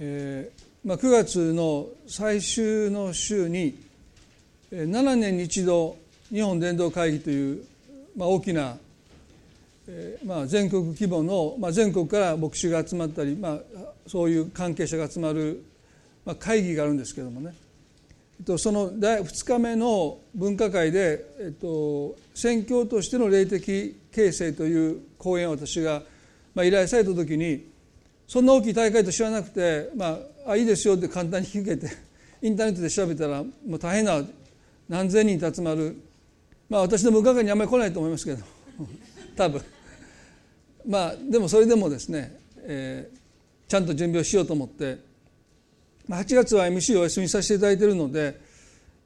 えーまあ、9月の最終の週に7年に一度日本伝道会議という、まあ、大きな、えーまあ、全国規模の、まあ、全国から牧師が集まったり、まあ、そういう関係者が集まる、まあ、会議があるんですけどもね。えっとその2日目の分科会で、えっと、宣教としての霊的形成という講演を私が、まあ、依頼された時にそんな大きい大会と知らなくて、まあ、あいいですよって簡単に聞けて インターネットで調べたらもう大変な何千人集まる、まあ、私の分科会にあんまり来ないと思いますけど 多分。まあでもそれでもですね、えー、ちゃんと準備をしようと思ってまあ8月は MC をお休みさせていただいているので、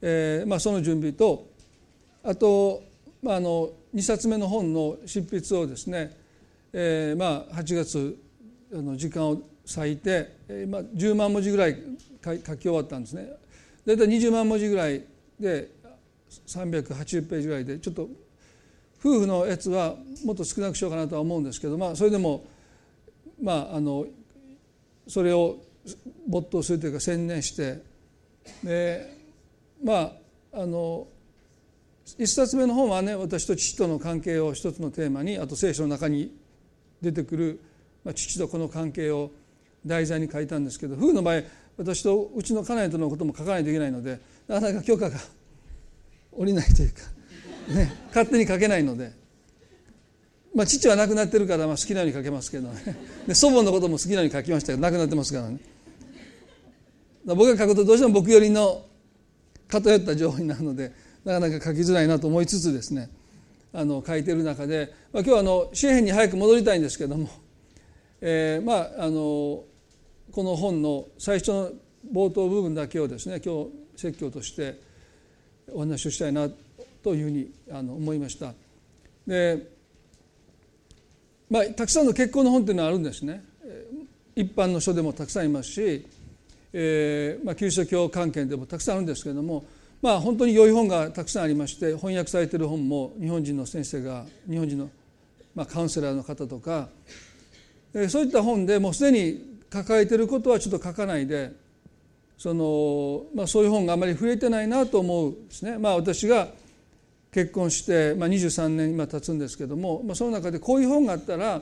えーまあ、その準備とあと、まあ、あの2冊目の本の執筆をですね、えーまあ、8月あの時間を割いて、えーまあ、10万文字ぐらい書き終わったんですね。大体20万文字ぐらいで380ページぐらいでちょっと夫婦のやつはもっと少なくしようかなとは思うんですけど、まあ、それでもまああのそれを没頭するというか専念してでまああの一冊目の本はね私と父との関係を一つのテーマにあと聖書の中に出てくる、まあ、父とこの関係を題材に書いたんですけど夫婦の場合私とうちの家内とのことも書かないといけないのでなかなか許可が下りないというか、ね、勝手に書けないので。まあ、父は亡くなってるからまあ好きなように書けますけどねで祖母のことも好きなように書きましたけど亡くなってますからね僕が書くとどうしても僕よりの偏った情報になるのでなかなか書きづらいなと思いつつですねあの書いてる中で、まあ、今日はあの紙幣に早く戻りたいんですけども、えー、まああのこの本の最初の冒頭部分だけをですね今日説教としてお話をしたいなというふうにあの思いました。でまあ、たくさんの結婚の本というのはあるんですね。一般の書でもたくさんいますしえーまあ、キリスト教関係でもたくさんあるんですけれども、まあ、本当に良い本がたくさんありまして翻訳されている本も日本人の先生が日本人の、まあ、カウンセラーの方とか、そういった本でもうすでに抱えていることはちょっと書かないでその、まあ、そういう本があまり増えてないなと思うですね。まあ、私が結婚して、まあ、23年今経つんですけども、まあ、その中でこういう本があったら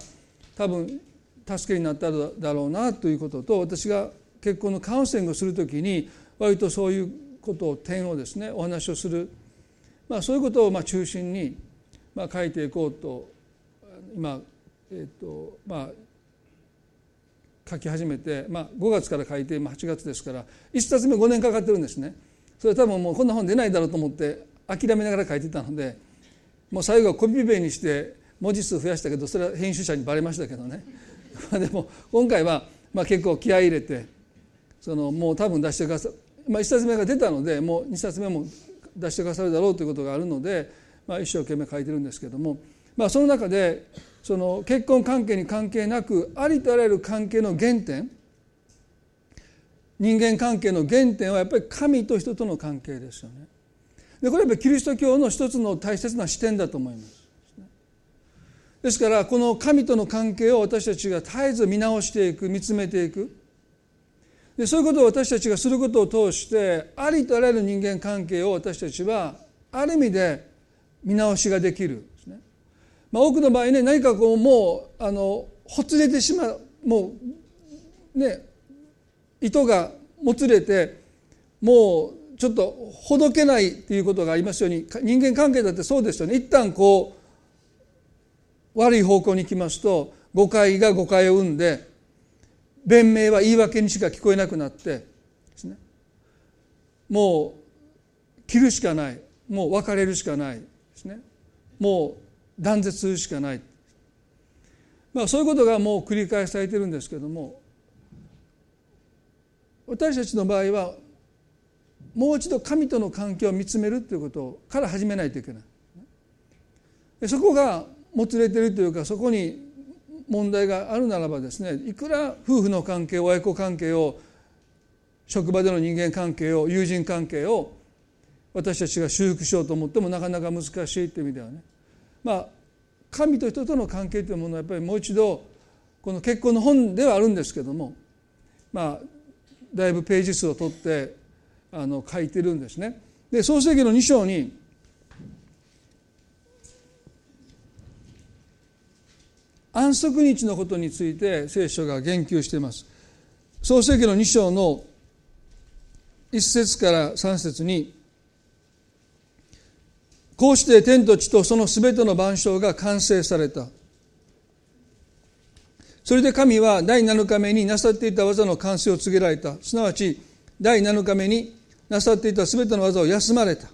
多分助けになっただろうなということと私が結婚のカウンセリングをするときに割とそういうことを点をですねお話をする、まあ、そういうことをまあ中心にまあ書いていこうと今、えっとまあ、書き始めて、まあ、5月から書いて今8月ですから1冊目5年かかってるんですね。それ多分もうこんな本出ないだろうと思って諦めながら書いてたのでもう最後はコピペにして文字数増やしたけどそれは編集者にバレましたけどね でも今回はまあ結構気合い入れてそのもう多分出してくださまあ、1冊目が出たのでもう2冊目も出してくださるだろうということがあるので、まあ、一生懸命書いてるんですけども、まあ、その中でその結婚関係に関係なくありとあらゆる関係の原点人間関係の原点はやっぱり神と人との関係ですよね。でこれはやっぱりキリスト教の一つの大切な視点だと思います。ですからこの神との関係を私たちが絶えず見直していく見つめていくでそういうことを私たちがすることを通してありとあらゆる人間関係を私たちはある意味で見直しができる。まあ、多くの場合ね何かこうもうあのほつれてしまうもうね糸がもつれてもうちょっとほどけないっていうことがありますように人間関係だってそうですよね。一旦こう悪い方向に行きますと誤解が誤解を生んで弁明は言い訳にしか聞こえなくなってですね。もう切るしかない。もう別れるしかない。ですね。もう断絶するしかない、まあ、そういうことがもう繰り返されてるんですけども私たちの場合はもう一度神との関係を見つめるということから始めないといけない。そこがもつれてるというかそこに問題があるならばですねいくら夫婦の関係親子関係を職場での人間関係を友人関係を私たちが修復しようと思ってもなかなか難しいという意味ではね。まあ神と人との関係というものはやっぱりもう一度この結婚の本ではあるんですけどもまあだいぶページ数を取ってあの書いてるんですね。で創世記の2章に安息日のことについて聖書が言及しています。創世記の2章の1節から3節にこうして天と地とそのすべての万象が完成された。それで神は第7日目になさっていた技の完成を告げられた。すなわち第7日目になさっていたすべての技を休まれた。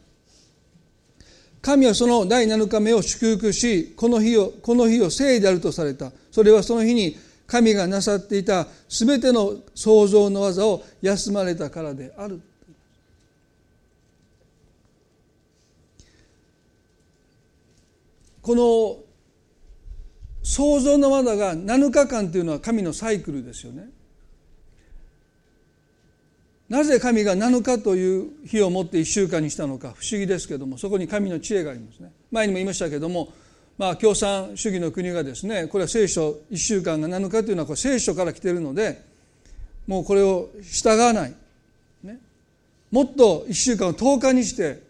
神はその第7日目を祝福し、この日を、この日を聖であるとされた。それはその日に神がなさっていたすべての創造の技を休まれたからである。この創造の技が7日間というのは神のサイクルですよね。なぜ神が7日という日をもって1週間にしたのか不思議ですけどもそこに神の知恵がありますね。前にも言いましたけどもまあ共産主義の国がですねこれは聖書1週間が7日というのはこれ聖書から来てるのでもうこれを従わない、ね、もっと1週間を10日にして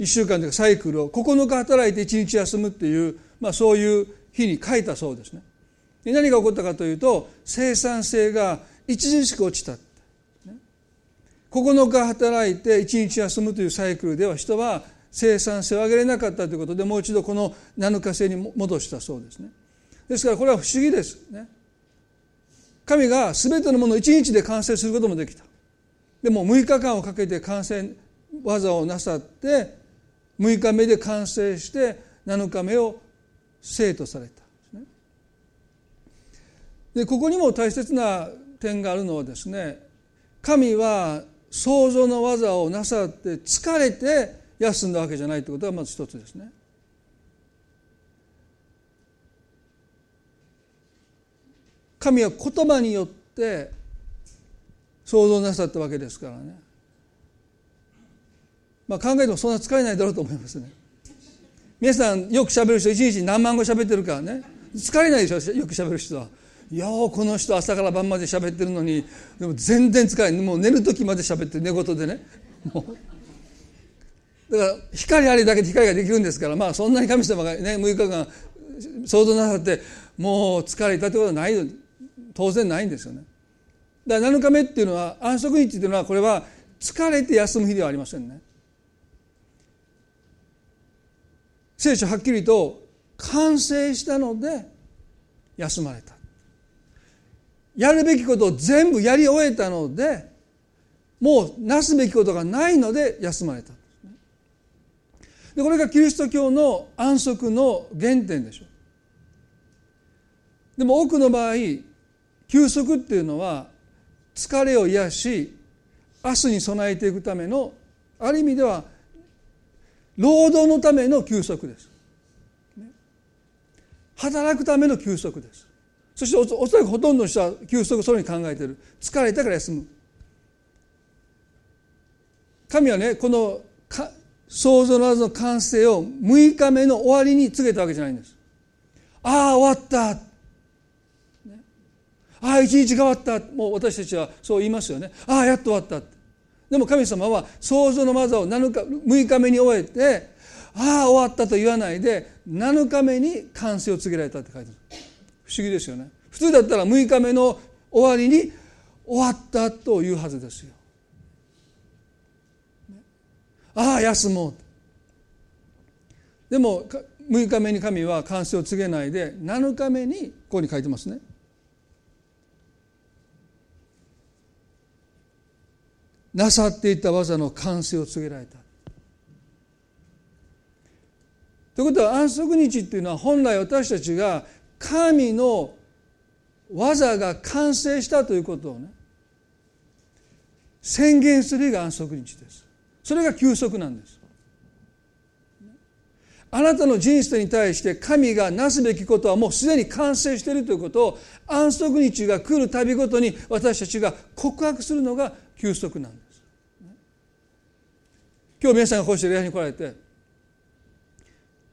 1週間というかサイクルを9日働いて1日休むっていう、まあ、そういう日に書いたそうですね。で何が起こったかというと生産性が著しく落ちた9日働いて1日休むというサイクルでは人は生産性を上げれなかったということでもう一度この7日制に戻したそうですね。ですからこれは不思議ですね。神が全てのものを1日で完成することもできた。でも6日間をかけて完成技をなさって6日目で完成して7日目を生とされたでここにも大切な点があるのはですね神は創造の技をなさって疲れて休んだわけじゃないということがまず一つですね。神は言葉によって創造なさったわけですからね。まあ考えてもそんな疲れないだろうと思いますね。皆さんよくしゃべる人一日何万語しゃべってるからね。疲れないでしょよくしゃべる人は。ようこの人朝から晩まで喋ってるのにでも全然疲れない。もう寝る時まで喋って寝言でね。もう。だから光ありだけで光ができるんですから。まあそんなに神様がね6日間想像なさってもう疲れたってことはない当然ないんですよね。だから7日目っていうのは安息日っていうのはこれは疲れて休む日ではありませんね。聖書はっきりと完成したので休まれた。やるべきことを全部やり終えたのでもうなすべきことがないので休まれた。でこれがキリスト教の安息の原点でしょう。でも多くの場合休息っていうのは疲れを癒し明日に備えていくためのある意味では労働のための休息です。働くための休息です。そしておそらくほとんどの人は休息をそれに考えている。疲れたから休む。神はねこの創造の技の完成を6日目の終わりに告げたわけじゃないんです。ああ終わった、ああ一日が終わった。もう私たちはそう言いますよね。ああやっと終わった。でも神様は創造の技を7日6日目に終えてああ終わったと言わないで7日目に完成を告げられたって書いてある。不思議ですよね。普通だったら6日目の終わりに終わったというはずですよ。ああ休もう。でも6日目に神は完成を告げないで7日目にここに書いてますね。なさっていた技の完成を告げられた。ということは安息日っていうのは本来私たちが神の技が完成したということをね宣言する日が安息日です。それが休息なんです。あなたの人生に対して神がなすべきことはもうすでに完成しているということを安息日が来るたびごとに私たちが告白するのが休息なんです。今日皆さんがこうして礼拝に来られて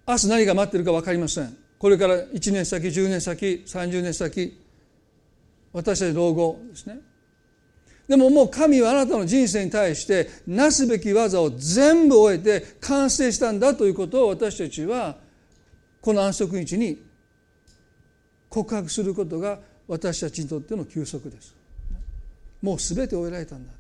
明日何が待っているか分かりません。これから1年先10年先30年先私たち老後ですね。でももう神はあなたの人生に対してなすべき技を全部終えて完成したんだということを私たちはこの安息日に告白することが私たちにとっての休息です。もう全て終えられたんだ。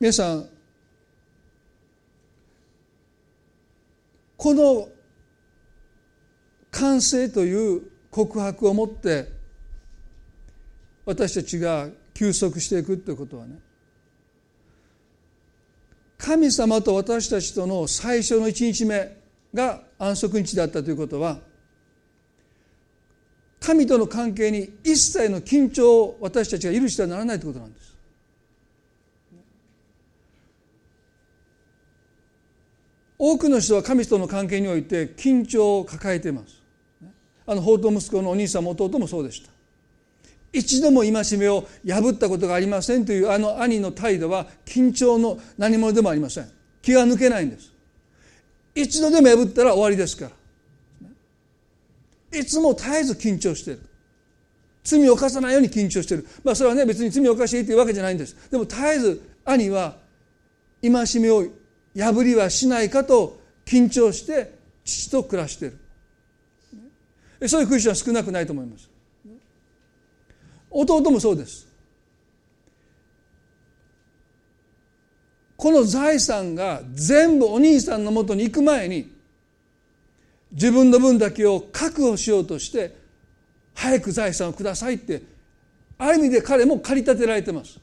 皆さんこの完成という告白をもって私たちが休息していくということはね神様と私たちとの最初の1日目が安息日だったということは神との関係に一切の緊張を私たちが許してはならないということなんです。多くの人は神との関係において緊張を抱えています。あの法と息子のお兄さんも弟もそうでした。一度も戒めを破ったことがありませんというあの兄の態度は緊張の何者でもありません。気が抜けないんです。一度でも破ったら終わりですから。いつも絶えず緊張している。罪を犯さないように緊張している。まあそれはね別に罪を犯していいというわけじゃないんです。でも絶えず兄は戒めを破りはしないかと緊張して父と暮らしているそういうクリスチャンは少なくないと思います。弟もそうです。この財産が全部お兄さんのもとに行く前に自分の分だけを確保しようとして早く財産をくださいってある意味で彼も駆り立てられてます。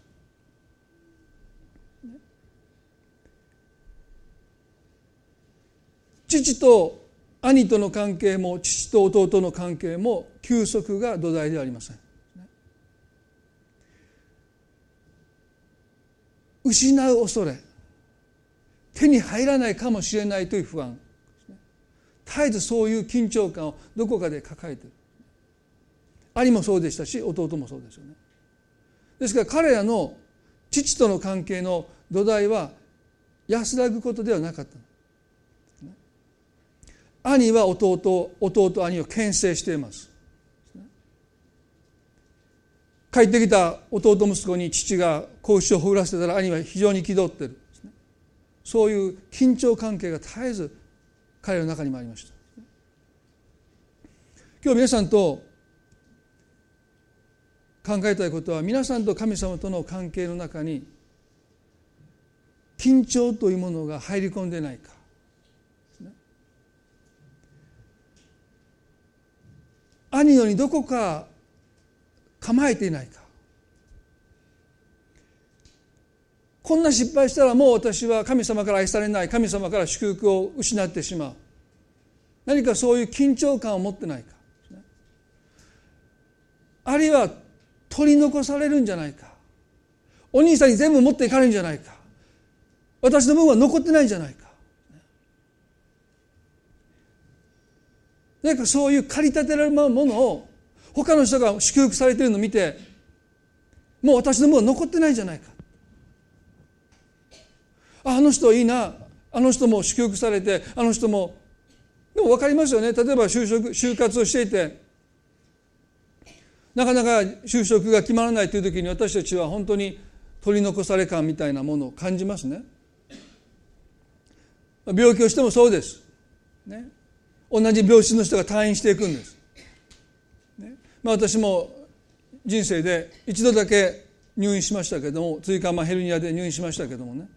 父と兄との関係も父と弟の関係も休息が土台ではありません。失う恐れ手に入らないかもしれないという不安。絶えずそういう緊張感をどこかで抱えている。兄もそうでしたし弟もそうですよね。ですから彼らの父との関係の土台は安らぐことではなかった。兄は弟弟兄を牽制しています。帰ってきた弟息子に父が拳をほぐらせてたら兄は非常に気取ってる。そういう緊張関係が絶えず彼の中にもありました。今日皆さんと考えたいことは皆さんと神様との関係の中に緊張というものが入り込んでないか。兄よりどこか構えていないか。こんな失敗したらもう私は神様から愛されない神様から祝福を失ってしまう。何かそういう緊張感を持ってないか。あるいは取り残されるんじゃないか。お兄さんに全部持っていかれるんじゃないか。私の分は残ってないんじゃないか。何かそういう駆り立てられるものを他の人が祝福されているのを見てもう私の分は残ってないじゃないか。ああの人いいな。あの人も祝福されてあの人もでも分かりますよね。例えば就職就活をしていてなかなか就職が決まらないという時に私たちは本当に取り残され感みたいなものを感じますね。病気をしてもそうです、ね、同じ病室の人が退院していくんです、ね。まあ、私も人生で一度だけ入院しましたけども椎間板ヘルニアで入院しましたけどもね。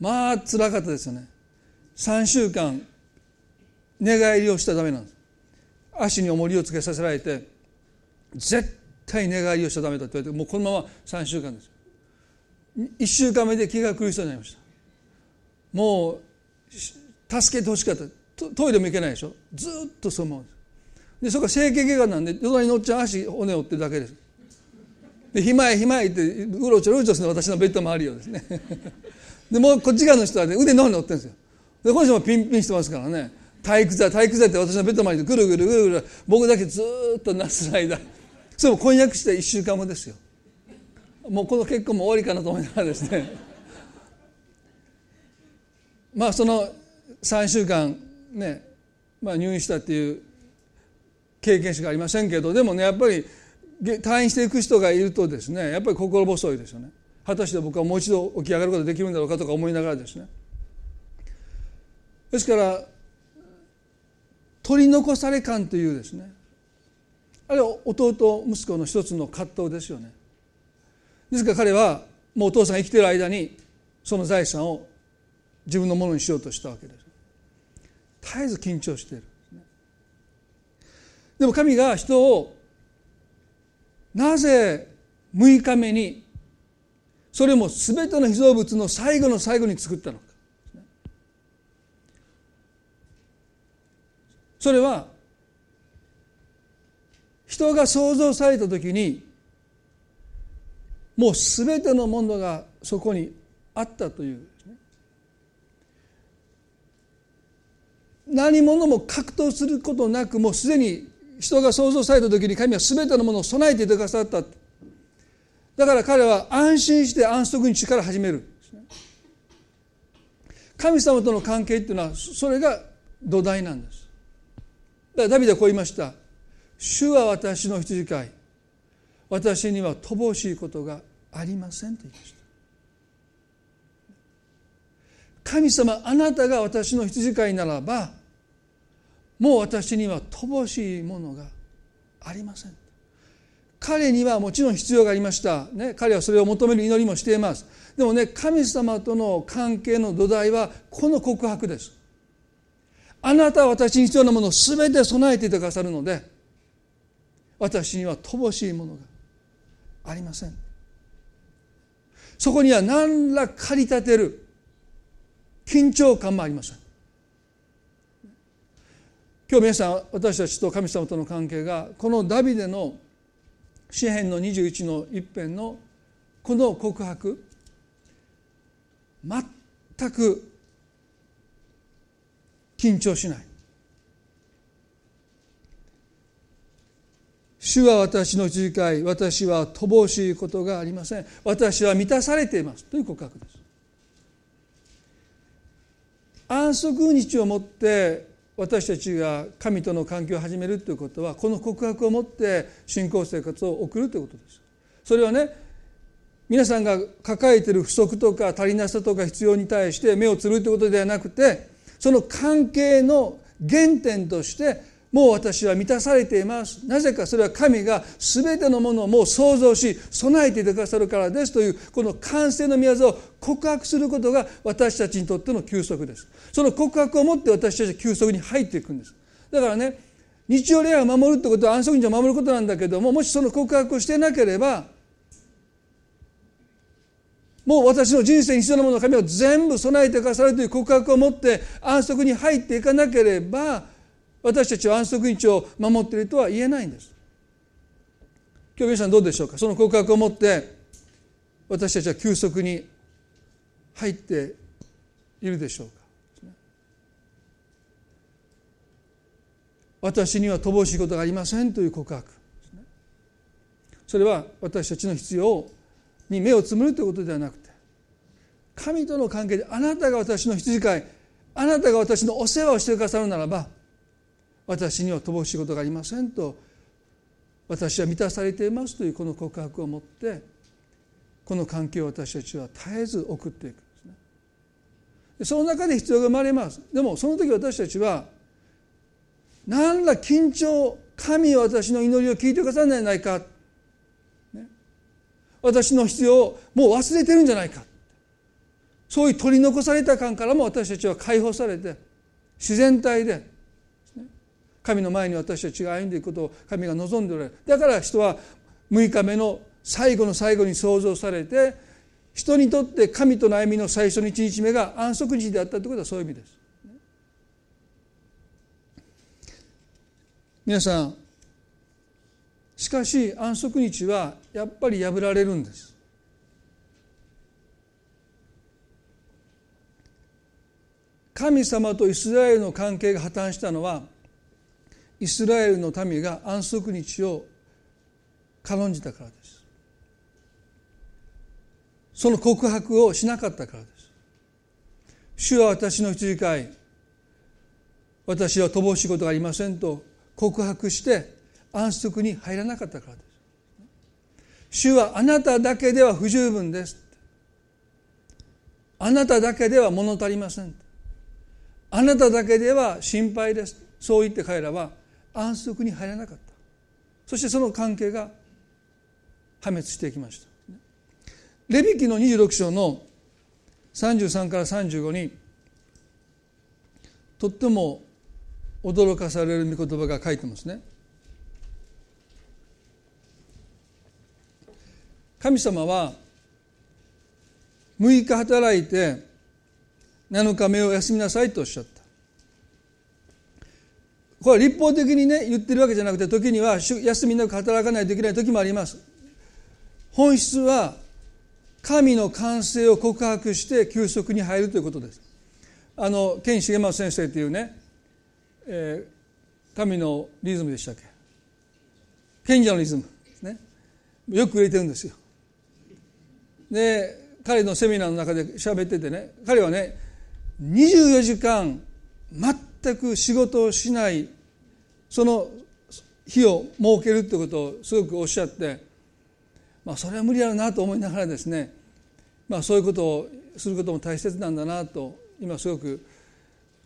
まあつらかったですよね。3週間寝返りをしたらダメなんです。足に重りをつけさせられて絶対寝返りをしちゃダメだって言われてもうこのまま3週間です1週間目で気が狂いそうになりました。もう助けてほしかった。トイレも行けないでしょ？ずっとそのままです。でそこは整形外科なんで隣のおっちゃん足骨折ってるだけです。でひまいひまいってうろちょろうちょする私のベッド周りをですね。でもうこっち側の人はね腕の方に折ってるんですよ。でこの人もピンピンしてますからね。体育座体育座って私のベッド周りでぐるぐるぐるぐる僕だけずっと夏の間。それも婚約して1週間後ですよ。もうこの結婚も終わりかなと思いながらですね。まあその3週間ね、まあ、入院したっていう経験しかありませんけどでもねやっぱり退院していく人がいるとですねやっぱり心細いですよね。果たして僕はもう一度起き上がることができるんだろうかとか思いながらですね。ですから取り残され感というですねあれは弟息子の一つの葛藤ですよね。ですから彼はもうお父さんが生きてる間にその財産を自分のものにしようとしたわけです。絶えず緊張しているでも神が人をなぜ6日目にそれも全ての被造物の最後の最後に作ったのか。それは人が創造された時にもう全てのものがそこにあったという。何者も格闘することなくもうすでに人が創造された時に神は全てのものを備えていてくださった。だから彼は安心して安息日から始める。神様との関係っていうのはそれが土台なんです。だからダビデはこう言いました。主は私の羊飼い。私には乏しいことがありませんと言いました。神様あなたが私の羊飼いならばもう私には乏しいものがありません。彼にはもちろん必要がありました、ね、彼はそれを求める祈りもしています。でもね神様との関係の土台はこの告白です。あなたは私に必要なものを全て備えていてくださるので私には乏しいものがありません。そこには何ら駆り立てる緊張感もありません。今日皆さん私たちと神様との関係がこのダビデの詩篇の21の一辺のこの告白全く緊張しない。主は私の自戒私は乏しいことがありません。私は満たされていますという告白です。安息日をもって私たちが神との関係を始めるということはこの告白をもって信仰生活を送るということです。それはね皆さんが抱えている不足とか足りなさとか必要に対して目をつるということではなくてその関係の原点としてもう私は満たされています。なぜかそれは神が全てのものをもう創造し備えていてくださるからですというこの完成の御業を告白することが私たちにとっての休息です。その告白をもって私たちは休息に入っていくんです。だからね日曜礼拝を守るってことは安息日を守ることなんだけどももしその告白をしてなければもう私の人生に必要なものを神は全部備えてくださるという告白を持って安息に入っていかなければ私たちは安息日を守っているとは言えないんです。今日皆さんどうでしょうか？その告白を持って私たちは休息に入っているでしょうか？私には乏しいことがありませんという告白。それは私たちの必要に目をつむるということではなくて神との関係であなたが私の羊飼いあなたが私のお世話をしてくださるならば私には乏しいことがありませんと私は満たされていますというこの告白を持ってこの関係を私たちは絶えず送っていくんですね。その中で必要が生まれます。でもその時私たちは何ら緊張神は私の祈りを聞いてくださらないないか、ね、私の必要をもう忘れてるんじゃないか。そういう取り残された感からも私たちは解放されて自然体で神の前に私たちが歩んでいくことを神が望んでおられるだから人は6日目の最後の最後に創造されて人にとって神との歩みの最初の1日目が安息日であったということはそういう意味です。皆さんしかし安息日はやっぱり破られるんです。神様とイスラエルの関係が破綻したのはイスラエルの民が安息日を軽んじたからです。その告白をしなかったからです。主は私の羊飼い私は乏しいことがありませんと告白して安息に入らなかったからです。主はあなただけでは不十分です。あなただけでは物足りません。あなただけでは心配です。そう言って彼らは安息に入らなかった。そしてその関係が破滅していきました。レビキの26章の33から35にとっても驚かされる御言葉が書いてますね。神様は6日働いて7日目を休みなさいとおっしゃった。これは立法的にね言ってるわけじゃなくて時には休みなく働かないといけない時もあります。本質は神の完成を告白して休息に入るということです。あのケン重松先生というね、えー、神のリズムでしたっけ？賢者のリズムですね。よく売れてるんですよ。で彼のセミナーの中で喋っててね彼はね24時間全全く仕事をしないその日を設けるってことをすごくおっしゃって、まあ、それは無理やろなと思いながらですね、まあ、そういうことをすることも大切なんだなと今すごく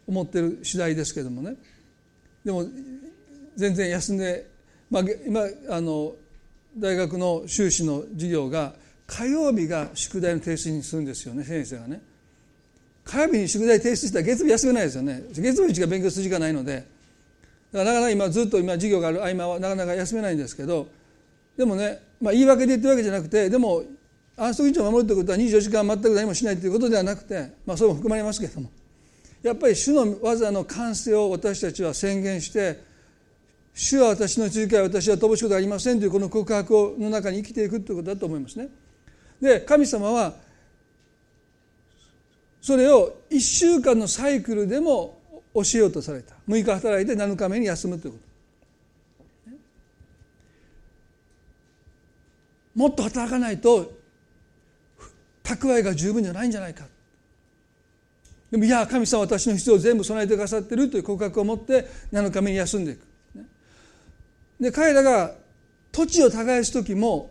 思ってる次第ですけどもね。でも全然休んで、まあ、今あの大学の修士の授業が火曜日が宿題の提出にするんですよね先生がね。火曜日に宿題提出したら月曜日休めないですよね。月曜日しか勉強する時間ないので。だからなかなか今ずっと今授業がある合間はなかなか休めないんですけどでもね、まあ、言い訳で言ってるわけじゃなくてでも安息日を守るということは24時間全く何もしないということではなくて、まあ、それも含まれますけれども。やっぱり主の技の完成を私たちは宣言して主は私の続きは私は乏しいことありませんというこの告白の中に生きていくということだと思いますね。で神様はそれを1週間のサイクルでも教えようとされた。6日働いて7日目に休むということ。もっと働かないと蓄えが十分じゃないんじゃないか。でもいや神様私の必要を全部備えてくださってるという告白を持って7日目に休んでいく。で彼らが土地を耕す時も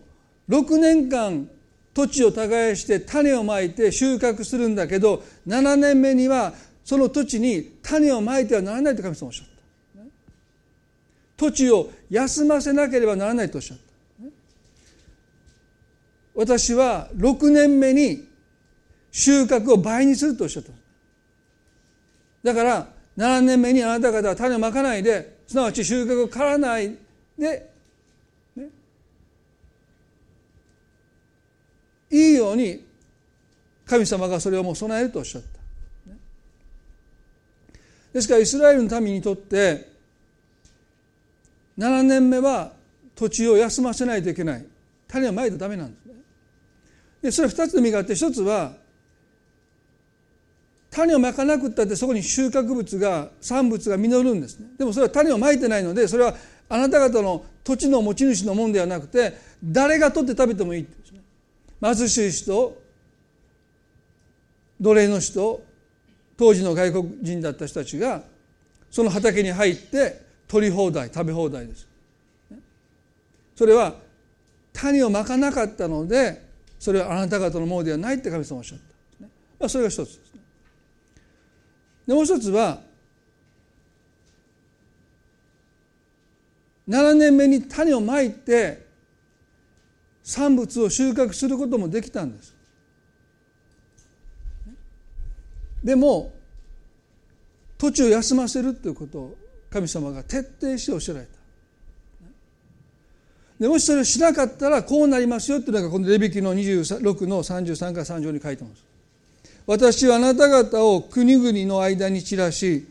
6年間土地を耕して種をまいて収穫するんだけど7年目にはその土地に種をまいてはならないと神様おっしゃった。土地を休ませなければならないとおっしゃった。私は6年目に収穫を倍にするとおっしゃった。だから7年目にあなた方は種をまかないですなわち収穫を刈らないでいいように神様がそれをもう備えるとおっしゃった。ですからイスラエルの民にとって7年目は土地を休ませないといけない種をまいとダメなんですね。でそれは2つの意味があって一つは種をまかなくったってそこに収穫物が産物が実るんですねでもそれは種をまいてないのでそれはあなた方の土地の持ち主のもんではなくて誰が取って食べてもいい貧しい人奴隷の人当時の外国人だった人たちがその畑に入って取り放題食べ放題です。それは種をまかなかったのでそれはあなた方のものではないって神様おっしゃった、まあ、それが一つですね。でもう一つは7年目に種をまいて産物を収穫することもできたんです。でも土地を休ませるということを神様が徹底しておっしゃられた。でもしそれをしなかったらこうなりますよっていうのがこのレビキの26の33から30に書いてます。私はあなた方を国々の間に散らし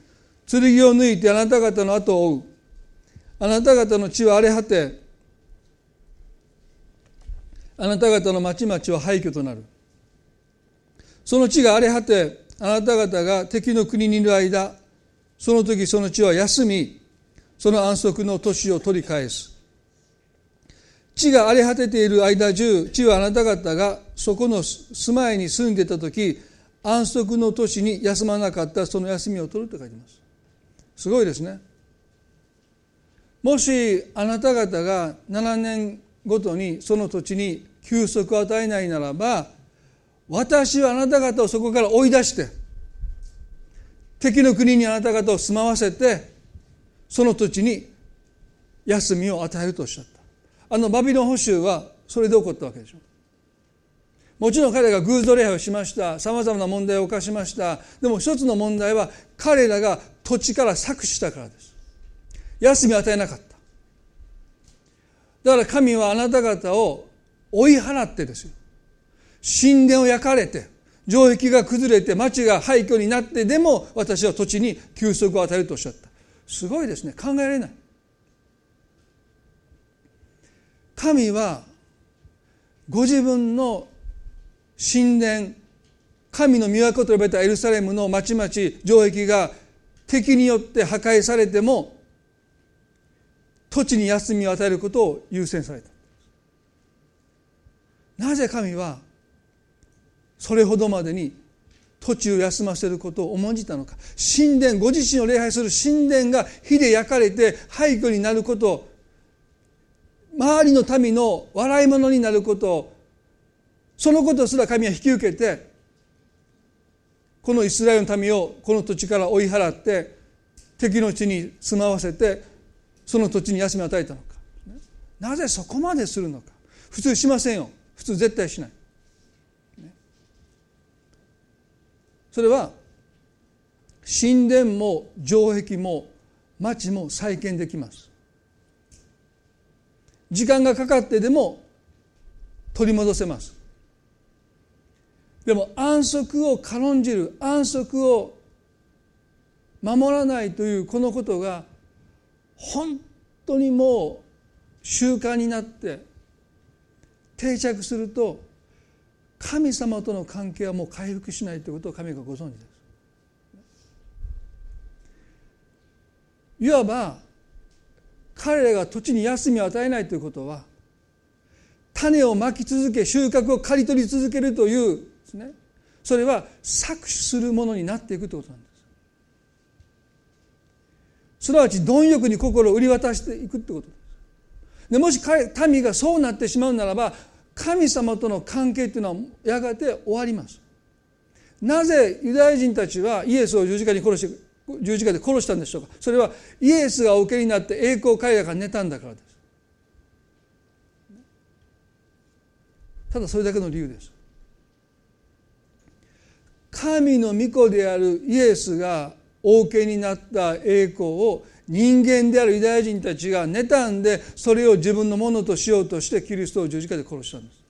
剣を抜いてあなた方の後を追う。あなた方の地は荒れ果てあなた方の町々は廃墟となる。その地が荒れ果てあなた方が敵の国にいる間その時その地は休みその安息の年を取り返す。地が荒れ果てている間中地はあなた方がそこの住まいに住んでた時安息の年に休まなかったその休みを取ると書いてます。すごいですね。もしあなた方が7年ごとにその土地に休息を与えないならば私はあなた方をそこから追い出して敵の国にあなた方を住まわせてその土地に休みを与えるとおっしゃった。あのバビロン捕囚はそれで起こったわけでしょもちろん彼が偶像礼拝をしました。さまざまな問題を犯しました。でも一つの問題は彼らが土地から搾取したからです。休みを与えなかった。だから神はあなた方を追い払ってですよ。神殿を焼かれて城壁が崩れて町が廃墟になってでも私は土地に休息を与えるとおっしゃった。すごいですね。考えられない。神はご自分の神殿神の御箱と呼ばれたエルサレムの町々城壁が敵によって破壊されても土地に休みを与えることを優先された。なぜ神はそれほどまでに土地を休ませることを重んじたのか。神殿ご自身を礼拝する神殿が火で焼かれて廃墟になること周りの民の笑い物になることそのことすら神は引き受けてこのイスラエルの民をこの土地から追い払って敵の地に住まわせてその土地に休みを与えたのか。なぜそこまでするのか。普通しませんよ。普通絶対しない。それは神殿も城壁も町も再建できます。時間がかかってでも取り戻せます。でも安息を軽んじる安息を守らないというこのことが本当にもう習慣になって定着すると神様との関係はもう回復しないということを神がご存知です。いわば彼らが土地に休みを与えないということは種をまき続け収穫を刈り取り続けるというですね。それは搾取するものになっていくということなんです。すなわち貪欲に心を売り渡していくということです。でもし民がそうなってしまうならば神様との関係というのはやがて終わります。なぜユダヤ人たちはイエスを十字架に殺して十字架で殺したんでしょうか。それはイエスがお受けになって栄光彼らが寝たんだからです。ただそれだけの理由です。神の御子であるイエスがお受けになった栄光を人間であるユダヤ人たちが妬んでそれを自分のものとしようとしてキリストを十字架で殺したんです。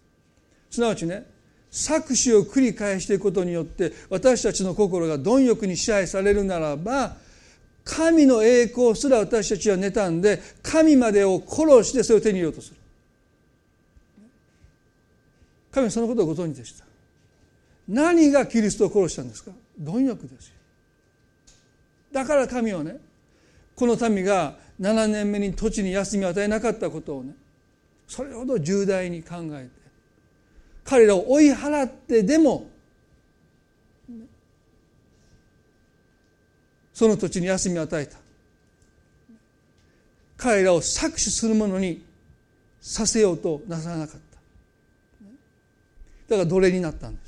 すなわちね搾取を繰り返していくことによって私たちの心が貪欲に支配されるならば神の栄光すら私たちは妬んで神までを殺してそれを手に入れようとする。神はそのことをご存知でした。何がキリストを殺したんですか？貪欲ですよ。だから神はねこの民が7年目に土地に休みを与えなかったことをねそれほど重大に考えて彼らを追い払ってでもその土地に休みを与えた。彼らを搾取するものにさせようとなさらなかった。だから奴隷になったんで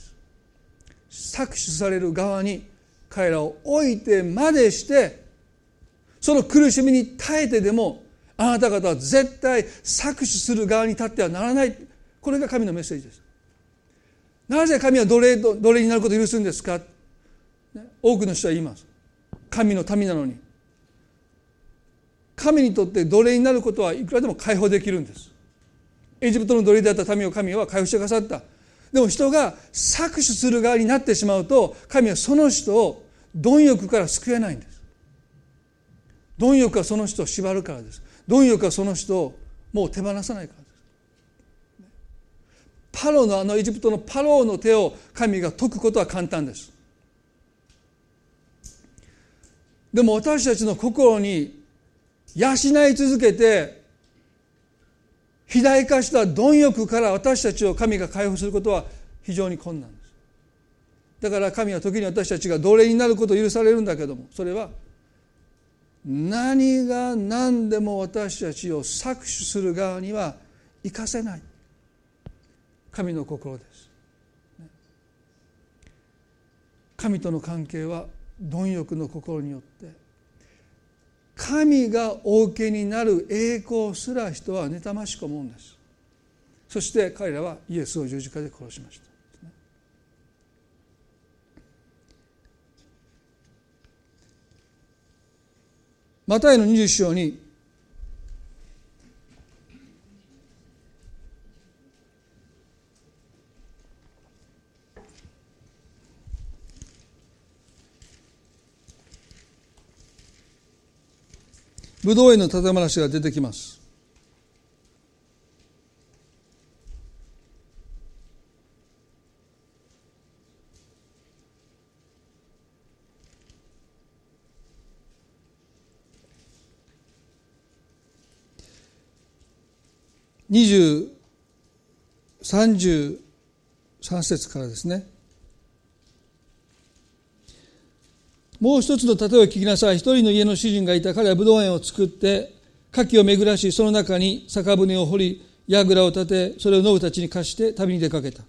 す。搾取される側に彼らを置いてまでしてその苦しみに耐えてでもあなた方は絶対搾取する側に立ってはならない。これが神のメッセージです。なぜ神は奴隷奴隷になることを許すんですか？多くの人は言います。神の民なのに。神にとって奴隷になることはいくらでも解放できるんです。エジプトの奴隷であった民を神は解放してくださった。でも人が搾取する側になってしまうと神はその人を貪欲から救えないんです。貪欲はその人を縛るからです。貪欲はその人をもう手放さないからです。パロのあのエジプトのパロの手を神が解くことは簡単です。でも私たちの心に養い続けて肥大化した貪欲から私たちを神が解放することは非常に困難です。だから神は時に私たちが奴隷になることを許されるんだけどもそれは何が何でも私たちを搾取する側には生かせない。神の心です。神との関係は貪欲の心によって。神がお受けになる栄光すら人は妬ましく思うんです。そして彼らはイエスを十字架で殺しました。マタイの20章にブドウ園の建話が出てきます。20、33節からですね。もう一つの例えを聞きなさい。一人の家の主人がいた彼は武道園を作って、牡蠣を巡らし、その中に酒舟を掘り、櫓を立て、それを農夫たちに貸して旅に出かけた。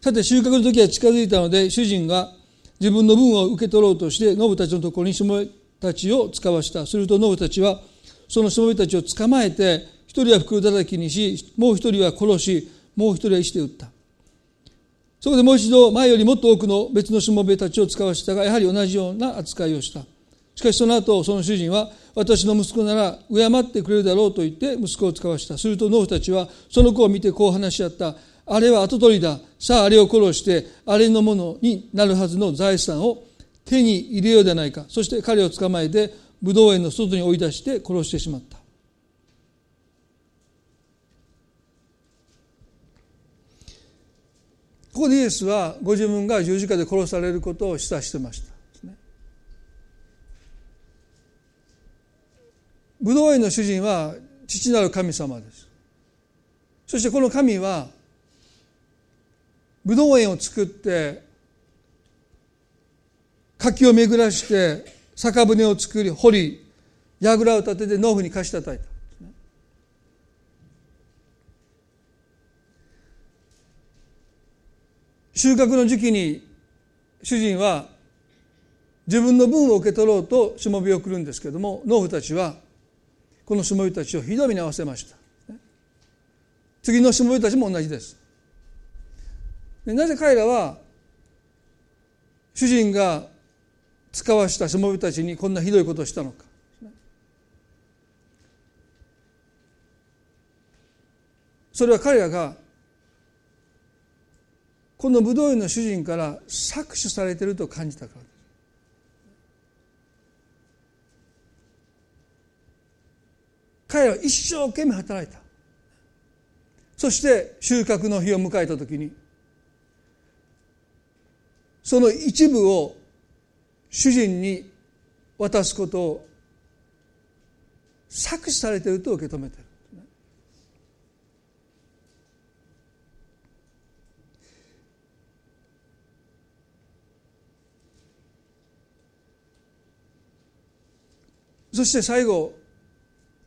さて収穫の時は近づいたので、主人が自分の分を受け取ろうとして、農夫たちのところにしもべたちを使わした。すると農夫たちは、そのしもべたちを捕まえて、一人は袋叩きにし、もう一人は殺し、もう一人は石で撃った。そこでもう一度前よりもっと多くの別のしもべたちを使わしたがやはり同じような扱いをした。しかしその後その主人は私の息子なら敬ってくれるだろうと言って息子を使わした。すると農夫たちはその子を見てこう話し合った。あれは跡取りだ。さああれを殺してあれのものになるはずの財産を手に入れようではないか。そして彼を捕まえて武道園の外に追い出して殺してしまった。ここでイエスはご自分が十字架で殺されることを示唆してました。武道園の主人は父なる神様です。そしてこの神は武道園を作って柿を巡らして酒舟を作り掘り櫓を立てて農夫に貸したたいた。収穫の時期に主人は自分の分を受け取ろうとしもべを送るんですけども農夫たちはこのしもべたちをひどい目に遭わせました。次のしもべたちも同じです。なぜ彼らは主人が使わしたしもべたちにこんなひどいことをしたのか。それは彼らがこの武道園の主人から搾取されていると感じたからです。彼らは一生懸命働いた。そして収穫の日を迎えた時にその一部を主人に渡すことを搾取されていると受け止めているそして最後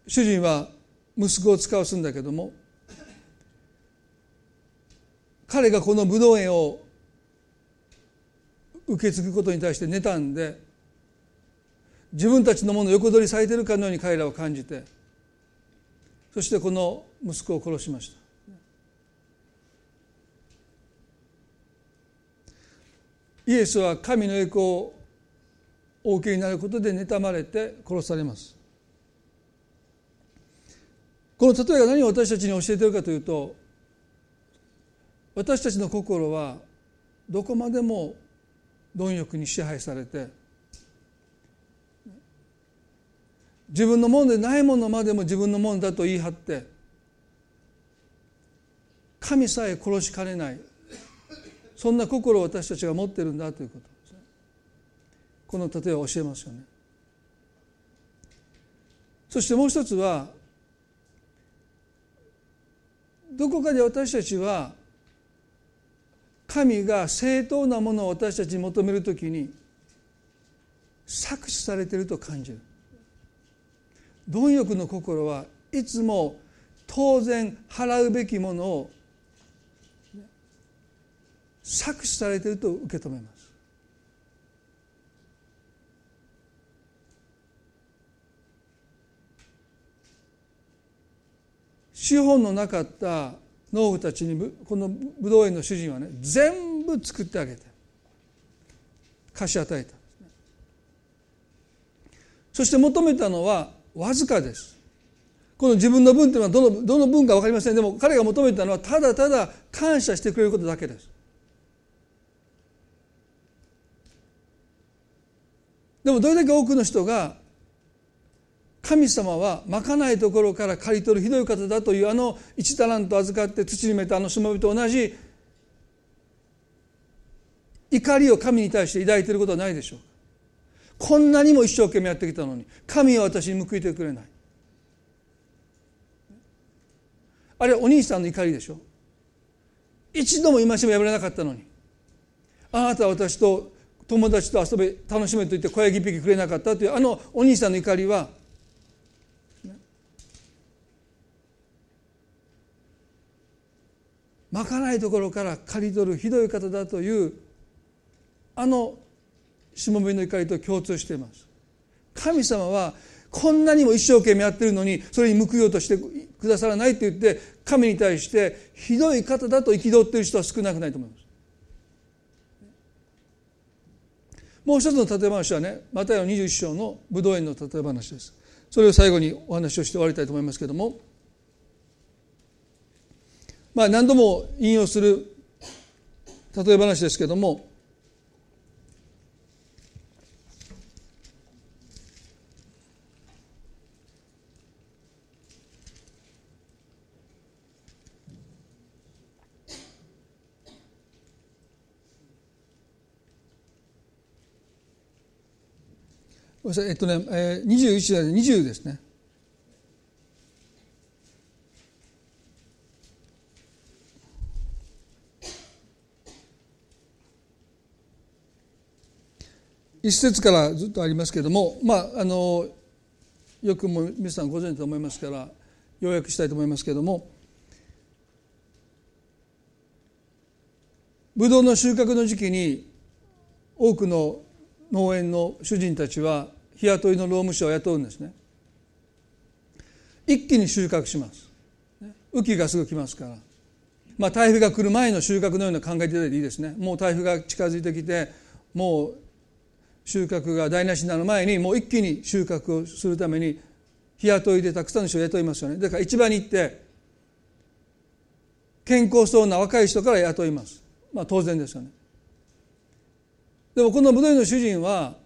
主人は息子を使わすんだけども彼がこの武道園を受け継ぐことに対して妬んで自分たちのものを横取りされているかのように彼らを感じてそしてこの息子を殺しました。イエスは神の栄光をお受けになることで妬まれて殺されます。この例えが何を私たちに教えているかというと私たちの心はどこまでも貪欲に支配されて自分のものでないものまでも自分のものだと言い張って神さえ殺しかねないそんな心を私たちが持っているんだということ。この例えを教えますよね。そしてもう一つはどこかで私たちは神が正当なものを私たちに求めるときに搾取されていると感じる。貪欲の心はいつも当然払うべきものを搾取されていると受け止めます。資本のなかった農夫たちにこのブドウ園の主人はね全部作ってあげて貸し与えたそして求めたのはわずかです。この自分の分というのはどのどの分か分かりません。でも彼が求めたのはただただ感謝してくれることだけです。でもどれだけ多くの人が神様はまかないところから刈り取るひどい方だというあの一タラント預かって土に埋めたあのしもべと同じ怒りを神に対して抱いていることはないでしょう。かこんなにも一生懸命やってきたのに神は私に報いてくれない。あれはお兄さんの怒りでしょ。一度も戒め破れなかったのにあなたは私と友達と遊べ楽しめと言って小屋一匹くれなかったというあのお兄さんの怒りはまかないところから刈り取るひどい方だというあのしもべの怒りと共通しています。神様はこんなにも一生懸命やってるのにそれに報いようとしてくださらないって言って神に対してひどい方だと憤っている人は少なくないと思います。もう一つの例え話はねマタイの21章の武道園の例え話です。それを最後にお話をして終わりたいと思いますけれどもまあ、何度も引用する例え話ですけどもえっとね、えー、21代で20ですね。一節からずっとありますけれどもまああのよくも皆さんご存知と思いますから要約したいと思いますけれどもブドウの収穫の時期に多くの農園の主人たちは日雇いの労務者を雇うんですね。一気に収穫します。雨季がすぐ来ますから。まあ台風が来る前の収穫のような考えていただいていいですね。もう台風が近づいてきてもう収穫が台無しになる前にもう一気に収穫をするために日雇いでたくさんの人を雇いますよね。だから市場に行って健康そうな若い人から雇います。まあ当然ですよね。でもこのブドウ園の主人は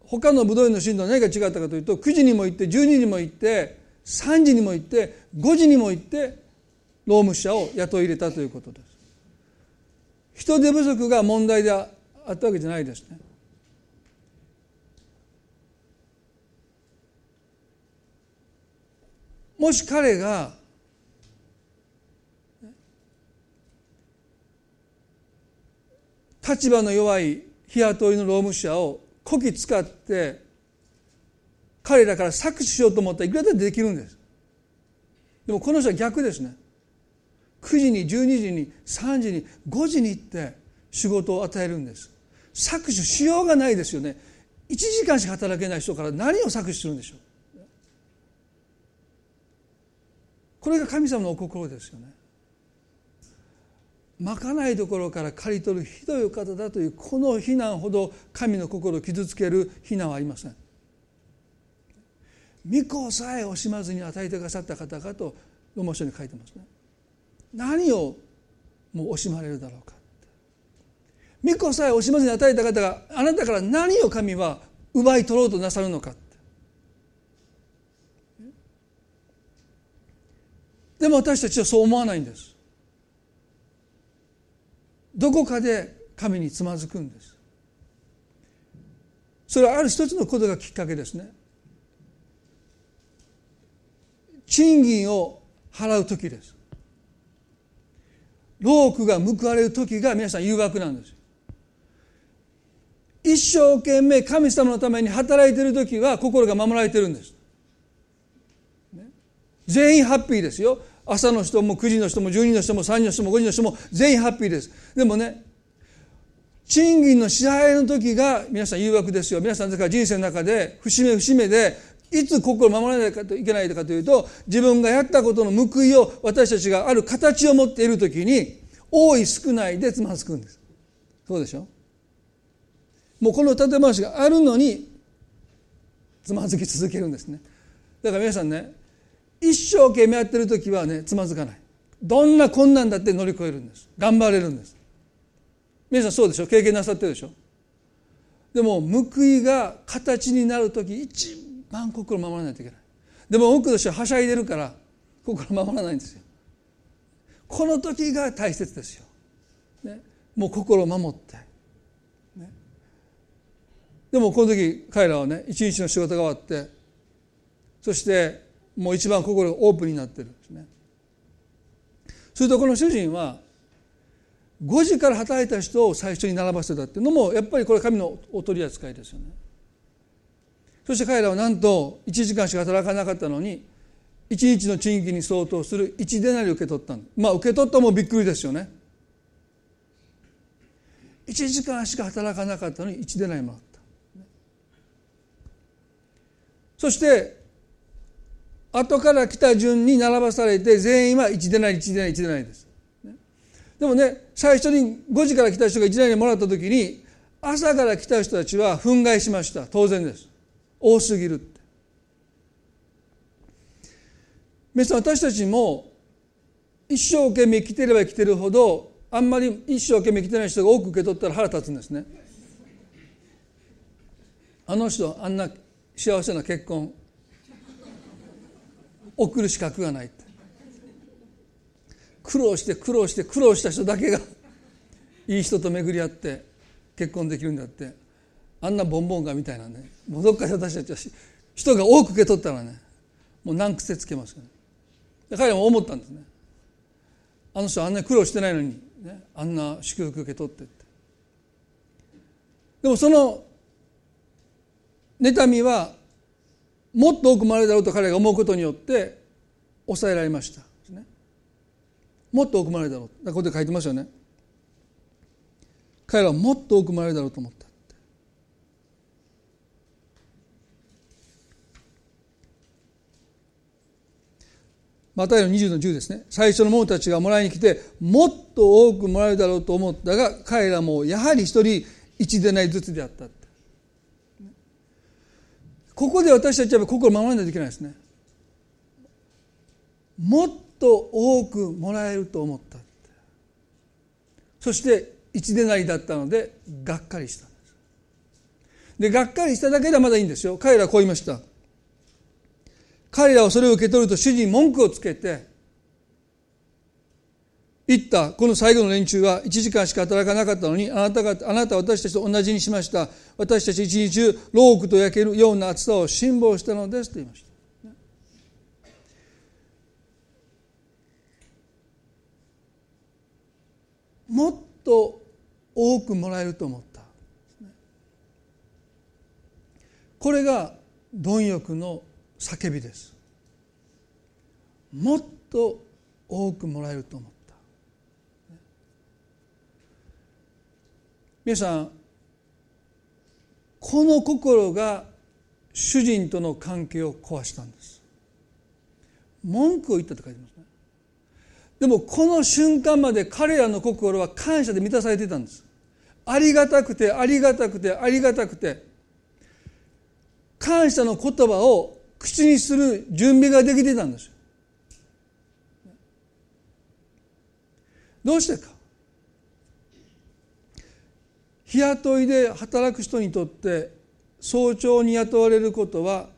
他のブドウ園の主人と何が違ったかというと9時にも行って12時にも行って3時にも行って5時にも行って労務者を雇い入れたということです。人手不足が問題であったわけじゃないですね。もし彼が立場の弱い日雇いの労務者をこき使って彼らから搾取しようと思ったらいくらでできるんです。でもこの人は逆ですね。9時に12時に3時に5時に行って仕事を与えるんです。搾取しようがないですよね。1時間しか働けない人から何を搾取するんでしょう？これが神様のお心ですよね。まかないところから刈り取るひどい方だというこの非難ほど神の心を傷つける非難はありません。御子さえ惜しまずに与えてくださった方かとロマ書に書いてますね。何をもう惜しまれるだろうか御子さえ惜しまずに与えた方があなたから何を神は奪い取ろうとなさるのかでも私たちはそう思わないんです。どこかで神につまずくんです。それはある一つのことがきっかけですね。賃金を払う時です。労苦が報われる時が皆さん誘惑なんです。一生懸命神様のために働いている時は心が守られてるんです、全員ハッピーですよ。朝の人も9時の人も10人の人も3時の人も5時の人も全員ハッピーです。でもね賃金の支払いの時が皆さん誘惑ですよ。皆さんだから人生の中で節目節目でいつ心を守らないといけないかというと自分がやったことの報いを私たちがある形を持っている時に多い少ないでつまずくんです。そうでしょ？もうこの例え話があるのにつまずき続けるんですね。だから皆さんね一生懸命やってる時はねつまずかない。どんな困難だって乗り越えるんです。頑張れるんです。皆さんそうでしょ？経験なさってるでしょ？でも報いが形になる時一番心守らないといけない。でも多くの人ははしゃいでるから心守らないんですよ。この時が大切ですよ、ね、もう心を守って、ね、でもこの時彼らはね一日の仕事が終わってそしてもう一番心がオープンになってるんですね。するとこの主人は5時から働いた人を最初に並ばせたっていうのもやっぱりこれ神のお取り扱いですよね。そして彼らはなんと1時間しか働かなかったのに1日の賃金に相当する1デナリ受け取ったまあ受け取ったもびっくりですよね。1時間しか働かなかったのに1デナリもらった。そして後から来た順に並ばされて全員は1デナリ1デナリ1デナリです。でもね最初に5時から来た人が1デナリもらった時に朝から来た人たちは憤慨しました。当然です。多すぎるって。皆さん私たちも一生懸命生きてれば生きてるほどあんまり一生懸命生きてない人が多く受け取ったら腹立つんですね。あの人あんな幸せな結婚送る資格がない苦労して苦労して苦労した人だけが いい人と巡り合って結婚できるんだって。あんなボンボンガみたいなね。もうどっかで私たちは人が多く受け取ったらねもう難癖つけますよね。彼らも思ったんですね。あの人あんなに苦労してないのに、ね、あんな祝福受け取ってって。でもその妬みはもっと多くもらえるだろうと彼が思うことによって抑えられました。もっと多くもらえるだろう。ここで書いてますよね。彼らはもっと多くもらえるだろうと思った。マタイの20の10ですね。最初の者たちがもらいに来てもっと多くもらえるだろうと思ったが彼らもやはり一人一でないずつであった。ここで私たちは心を守らないといけないですね。もっと多くもらえると思ったそして一でないだったのでがっかりしたんです。でがっかりしただけではまだいいんですよ。彼らはこう言いました。彼らはそれを受け取ると主人に文句をつけて言った。この最後の連中は1時間しか働かなかったのにあなたがあなたは私たちと同じにしました。私たち一日中ロークと焼けるような暑さを辛抱したのですと言いました。もっと多くもらえると思った。これが貪欲の叫びです。もっと多くもらえると思った。皆さんこの心が主人との関係を壊したんです。文句を言ったと書いてますね。でもこの瞬間まで彼らの心は感謝で満たされていたんです。ありがたくてありがたくてありがたくて感謝の言葉を口にする準備ができていたんです。どうしてか。日雇いで働く人にとって早朝に雇われることは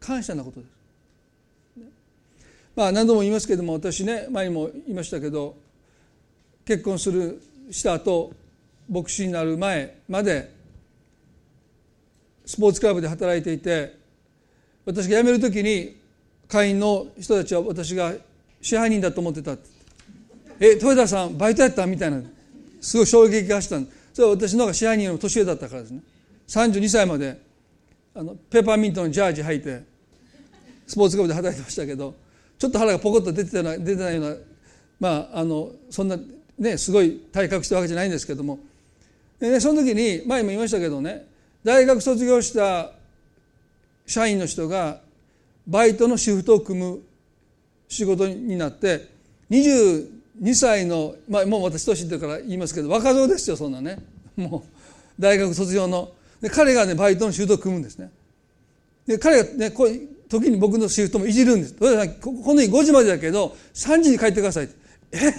感謝なことです。まあ何度も言いますけれども私ね前にも言いましたけど結婚するした後牧師になる前までスポーツクラブで働いていて私が辞める時に会員の人たちは私が支配人だと思ってたって「え豊田さんバイトやった?」みたいなすごい衝撃が走ったんそれは私の方が支配人の年上だったからですね。32歳まであのペーパーミントのジャージ履いてスポーツクラブで働いてましたけどちょっと腹がポコッと出てた出てないようなまああのそんなねすごい体格したわけじゃないんですけども。で、ね、その時に前も言いましたけどね大学卒業した社員の人がバイトのシフトを組む仕事になって2歳の、まあ、もう私年ってから言いますけど若造ですよそんなね。もう大学卒業の。で彼がねバイトのシフトを組むんですね。で彼がねこう時に僕のシフトもいじるんです。この日5時までだけど3時に帰ってくださいって。え？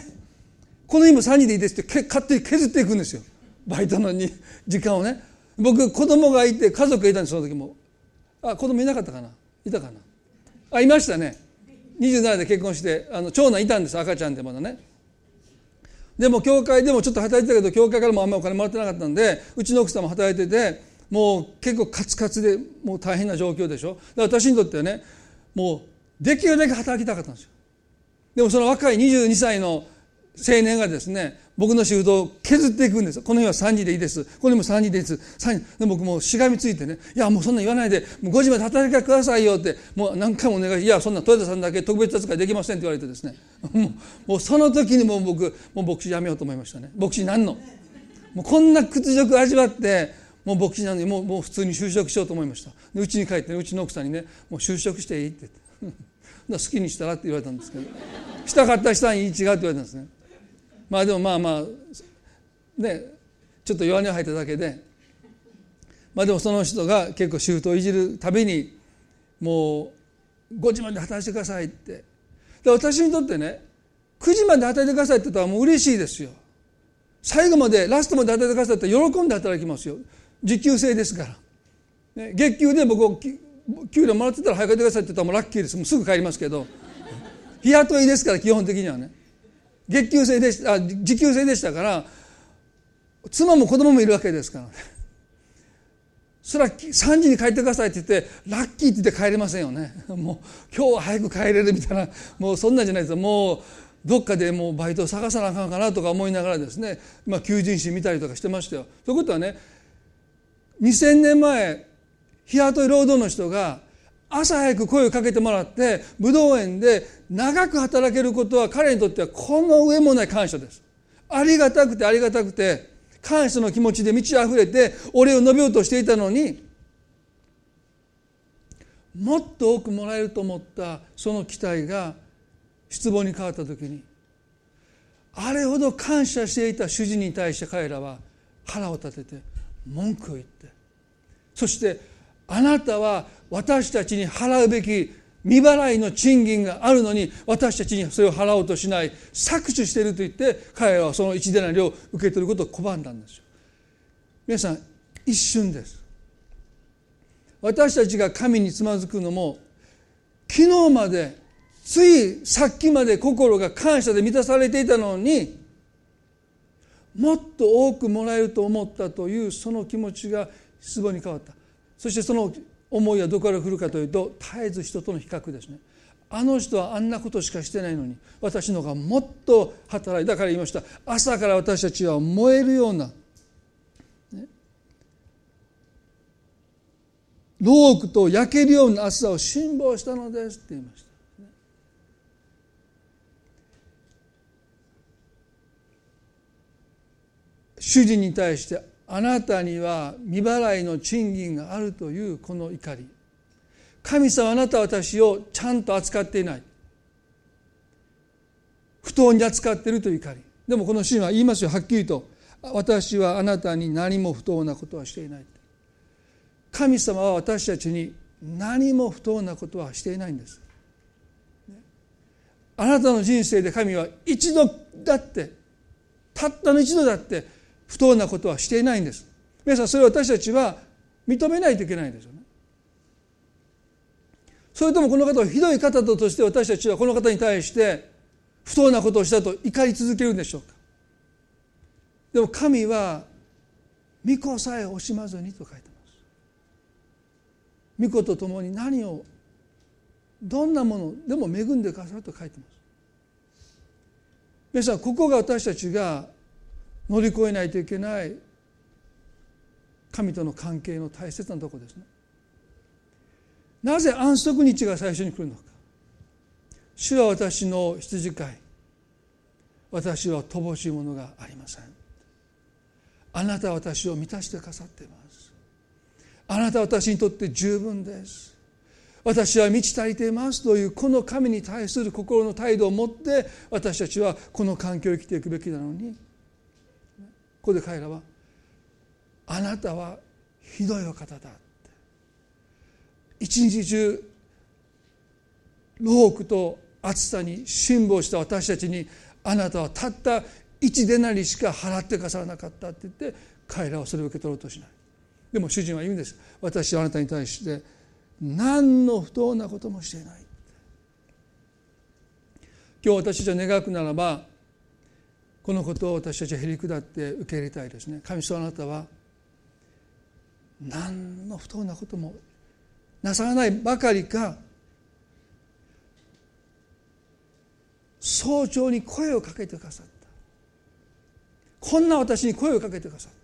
この日も3時でいいですって勝手に削っていくんですよ。バイトのに時間をね。僕子供がいて家族がいたんですその時も。あ子供いなかったかな？いたかな？あいましたね。27で結婚してあの長男いたんです赤ちゃんでまだね。でも教会でもちょっと働いてたけど教会からもあんまりお金もらってなかったんでうちの奥さんも働いててもう結構カツカツでもう大変な状況でしょ。だから私にとってはねもうできるだけ働きたかったんですよ。でもその若い22歳の青年がですね僕の仕事を削っていくんです。この日は3時でいいです。この日も3時でいいです。3時。で僕もしがみついてねいやもうそんな言わないで。もう5時まで働いてくださいよって。もう何回もお願いいやそんな豊田さんだけ特別扱いできませんって言われてですね。もうその時にもう僕もう牧師やめようと思いましたね。牧師なんの？もうこんな屈辱味わってもう牧師なのにもうもう普通に就職しようと思いました。うちに帰って、ね、うちの奥さんにねもう就職していいってって。好きにしたらって言われたんですけど。したかった人に違うって言われたんですね。まあでもまあまあねちょっと弱音を吐いただけでまあでもその人が結構シフトをいじるたびにもう5時まで働いてくださいって。で私にとってね9時まで働いてくださいって言ったらもう嬉しいですよ。最後までラストまで働いてくださいって喜んで働きますよ。時給制ですから、ね、月給で僕給料もらってたら早く帰ってくださいって言ったらもうラッキーです。もうすぐ帰りますけど。日雇いですから基本的にはね。月給制でしたあ時給制でしたから妻も子供もいるわけですから。ねそれは3時に帰ってくださいって言ってラッキーって言って帰れませんよね。もう今日は早く帰れるみたいなもうそんなんじゃないです。もうどっかでもうバイトを探さなあかんかなとか思いながらですね、まあ、求人誌見たりとかしてましたよ。ということはね2000年前日雇い労働の人が朝早く声をかけてもらって武道園で長く働けることは彼にとってはこの上もない感謝です。ありがたくてありがたくて感謝の気持ちで満ち溢れて俺を述べようとしていたのにもっと多くもらえると思ったその期待が失望に変わった時にあれほど感謝していた主人に対して彼らは腹を立てて文句を言ってそしてあなたは私たちに払うべき未払いの賃金があるのに私たちにそれを払おうとしない搾取していると言って彼らはその一デナリを受け取ることを拒んだんですよ。皆さん一瞬です。私たちが神につまずくのも昨日までついさっきまで心が感謝で満たされていたのにもっと多くもらえると思ったというその気持ちが失望に変わった。そしてその思いはどこから来るかというと絶えず人との比較ですね。あの人はあんなことしかしてないのに私のがもっと働いた。から言いました。朝から私たちは燃えるような、ね、ロークと焼けるような暑さを辛抱したのですって言いました。主人に対してあなたには未払いの賃金があるというこの怒り。神様あなたは私をちゃんと扱っていない。不当に扱っているという怒り。でもこのシーンは言いますよ。はっきりと私はあなたに何も不当なことはしていない。神様は私たちに何も不当なことはしていないんです。あなたの人生で神は一度だってたったの一度だって不当なことはしていないんです。皆さんそれを私たちは認めないといけないんですよね。それともこの方はひどい方として私たちはこの方に対して不当なことをしたと怒り続けるんでしょうか。でも神は御子さえ惜しまずにと書いてます。御子と共に何をどんなものでも恵んでくださると書いてます。皆さんここが私たちが乗り越えないといけない神との関係の大切なとこですね。なぜ安息日が最初に来るのか。主は私の羊飼い。私は乏しいものがありません。あなたは私を満たしてくださっています。あなたは私にとって十分です。私は満ち足りていますというこの神に対する心の態度を持って私たちはこの環境を生きていくべきなのにここで彼らは「あなたはひどいお方だ」って。一日中労苦と暑さに辛抱した私たちにあなたはたった一でなりしか払ってくださらなかったって言って彼らはそれを受け取ろうとしない。でも主人は言うんです。私はあなたに対して何の不当なこともしていない。今日私たちは願くならばこのことを私たちはへり下って受け入れたいですね。神様あなたは何の不当なこともなさらないばかりか早朝に声をかけてくださった。こんな私に声をかけてくださった。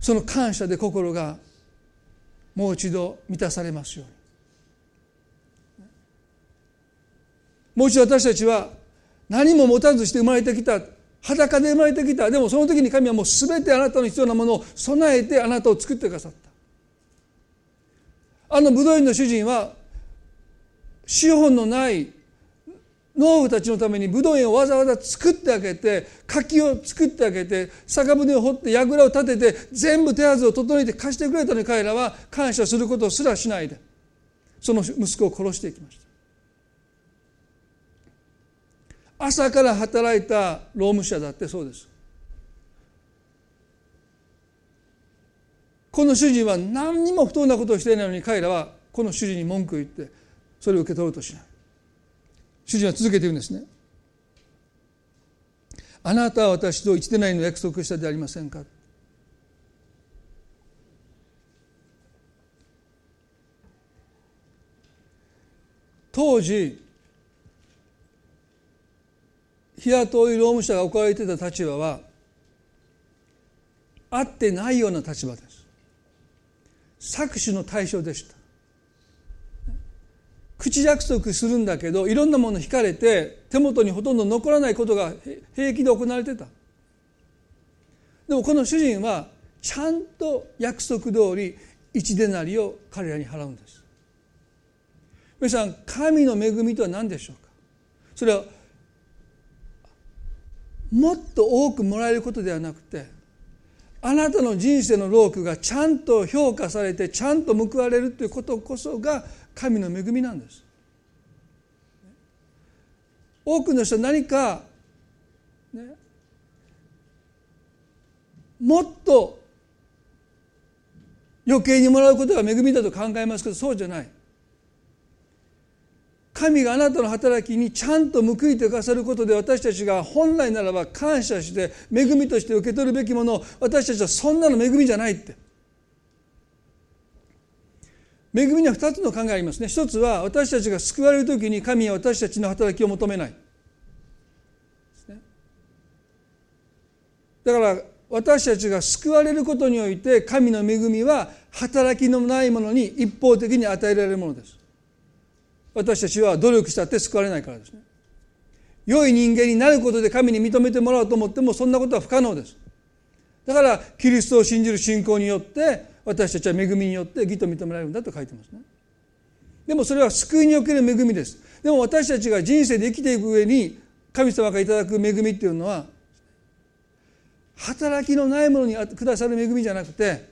その感謝で心がもう一度満たされますように。もう一度私たちは何も持たずして生まれてきた。裸で生まれてきた。でもその時に神はもう全てあなたの必要なものを備えてあなたを作ってくださった。あの武道院の主人は資本のない農夫たちのために武道園をわざわざ作ってあげて柿を作ってあげて酒舟を掘って櫓を立てて全部手はずを整えて貸してくれたのに彼らは感謝することすらしないでその息子を殺していきました。朝から働いた労務者だってそうです。この主人は何にも不当なことをしていないのに彼らはこの主人に文句を言ってそれを受け取ろうとしない。主人は続けて言うんですね。あなたは私と一でないの約束したでありませんか。当時日雇い労務者が置かれていた立場はあってないような立場です。搾取の対象でした。口約束するんだけどいろんなもの引かれて手元にほとんど残らないことが平気で行われてた。でもこの主人はちゃんと約束通り一デナリを彼らに払うんです。皆さん神の恵みとは何でしょうか？それはもっと多くもらえることではなくてあなたの人生の労苦がちゃんと評価されてちゃんと報われるということこそが神の恵みなんです。多くの人は何か、ね、もっと余計にもらうことが恵みだと考えますけどそうじゃない。神があなたの働きにちゃんと報いてくださることで私たちが本来ならば感謝して恵みとして受け取るべきものを私たちはそんなの恵みじゃないって。恵みには2つの考えがありますね。一つは私たちが救われる時に神は私たちの働きを求めない。だから私たちが救われることにおいて神の恵みは働きのないものに一方的に与えられるものです。私たちは努力したって救われないからですね。良い人間になることで神に認めてもらおうと思ってもそんなことは不可能です。だからキリストを信じる信仰によって私たちは恵みによって義と認められるんだと書いてますね。でもそれは救いにおける恵みです。でも私たちが人生で生きていく上に神様がいただく恵みっていうのは働きのないものにくださる恵みじゃなくて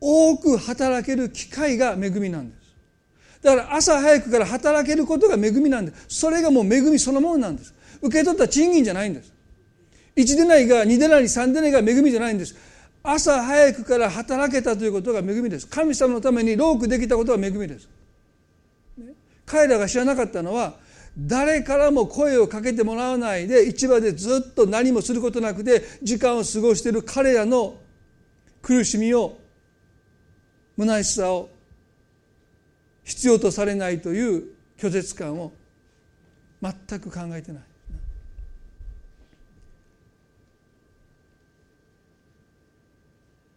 多く働ける機会が恵みなんです。だから朝早くから働けることが恵みなんですそれがもう恵みそのものなんです。受け取った賃金じゃないんです。1でないが2でない3でないが恵みじゃないんです。朝早くから働けたということが恵みです。神様のために労苦できたことが恵みです。彼らが知らなかったのは誰からも声をかけてもらわないで市場でずっと何もすることなくて時間を過ごしている彼らの苦しみを虚しさを必要とされないという拒絶感を全く考えてない。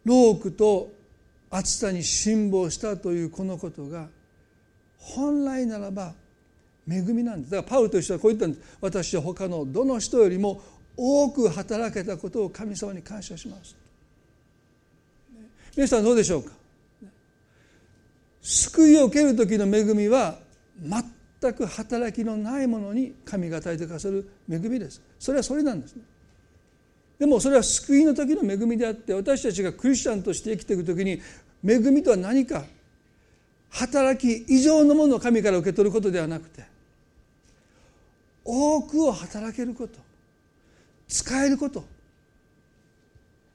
ロークと暑さに辛抱したというこのことが本来ならば恵みなんです。だからパウルとしてはこう言ったんです。私は他のどの人よりも多く働けたことを神様に感謝します。皆さんどうでしょうか？救いを受ける時の恵みは全く働きのないものに神が与えてくださる恵みです。それはそれなんです。ねでもそれは救いの時の恵みであって私たちがクリスチャンとして生きていく時に恵みとは何か。働き以上のものを神から受け取ることではなくて多くを働けること。使えること。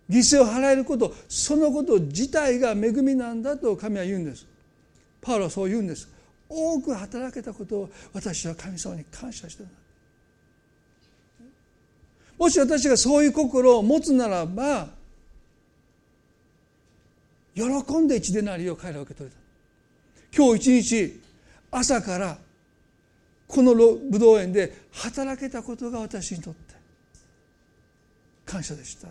犠牲を払えること。そのこと自体が恵みなんだと神は言うんです。パウロはそう言うんです。多く働けたことを私は神様に感謝してるもし私がそういう心を持つならば喜んで一でなりを彼らは受け取れた。今日一日朝からこの武道園で働けたことが私にとって感謝でした。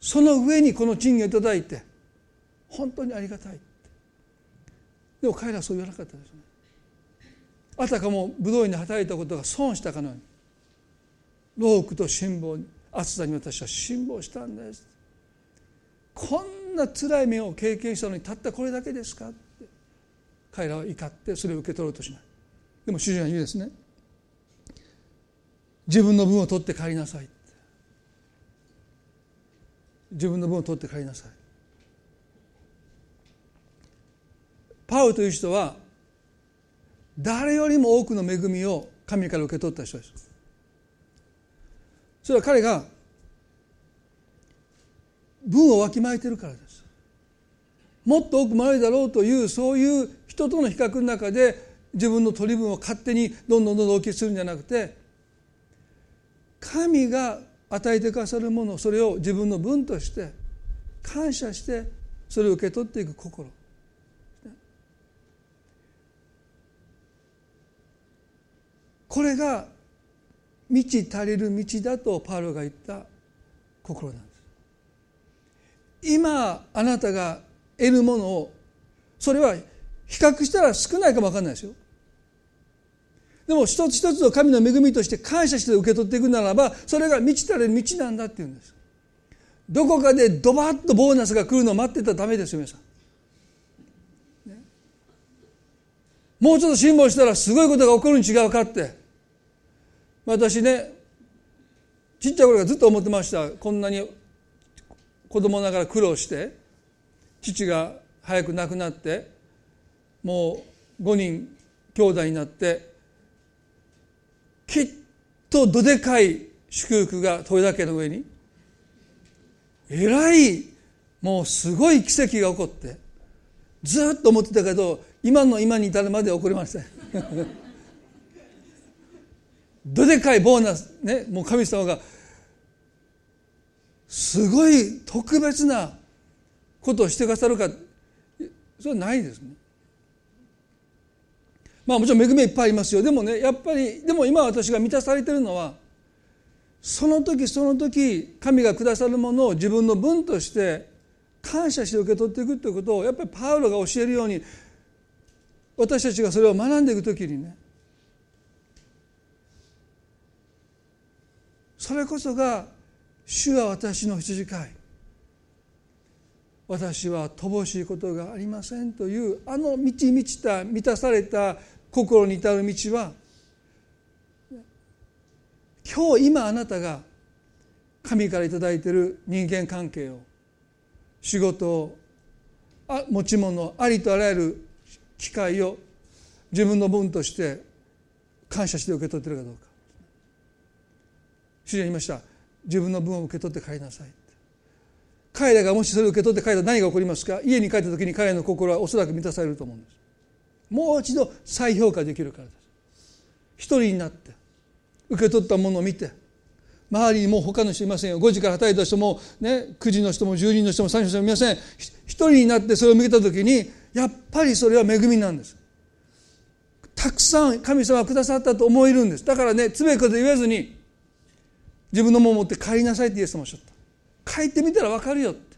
その上にこの賃金をいただいて本当にありがたい。でも彼らはそう言わなかったですね。あたかも武道院で働いたことが損したかのように労苦と辛抱暑さに私は辛抱したんです。こんな辛い目を経験したのにたったこれだけですかって彼らは怒ってそれを受け取ろうとしない。でも主人は言うですね。自分の分を取って帰りなさい自分の分を取って帰りなさい。パウという人は誰よりも多くの恵みを神から受け取った人です。それは彼が分をわきまえてるからです。もっと多くもらえるだろうというそういう人との比較の中で自分の取り分を勝手にどんどんどんどん大きくするんじゃなくて神が与えてくださるものそれを自分の分として感謝してそれを受け取っていく心。これが満ち足りる道だとパウロが言った心なんです。今あなたが得るものをそれは比較したら少ないかも分かんないですよ。でも一つ一つの神の恵みとして感謝して受け取っていくならばそれが満ちたる道なんだっていうんです。どこかでドバッとボーナスが来るのを待ってたらダメですよ皆さん、もうちょっと辛抱したらすごいことが起こるに違うかって。私ねちっちゃい頃からずっと思ってました。こんなに子供ながら苦労して父が早く亡くなってもう5人兄弟になってきっとどでかい祝福が豊田家の上にえらいもうすごい奇跡が起こってずっと思ってたけど今の今に至るまで起こりません。どでかいボーナスねもう神様がすごい特別なことをしてくださるかそれはないですね。まあもちろん恵みいっぱいありますよ。でもねやっぱりでも今私が満たされてるのはその時その時神がくださるものを自分の分として感謝して受け取っていくということをやっぱりパウロが教えるように私たちがそれを学んでいく時にねそれこそが主は私の羊飼い。私は乏しいことがありませんというあの満ち満ちた満たされた心に至る道は今日今あなたが神から頂いている人間関係を仕事を持ち物ありとあらゆる機会を自分の分として感謝して受け取ってるかどうか。主人言いました。自分の分を受け取って帰りなさい。彼らがもしそれを受け取って帰ったら何が起こりますか？家に帰った時に彼らの心はおそらく満たされると思うんです。もう一度再評価できるからです。一人になって受け取ったものを見て周りにもう他の人いませんよ。5時から働いた人も、ね、9時の人も10人の人も3人の人もいません。一人になってそれを見た時にやっぱりそれは恵みなんです。たくさん神様がくださったと思えるんです。だからねつべこと言わずに自分のものを持って帰りなさいってイエス様おっしゃった。帰ってみたら分かるよって。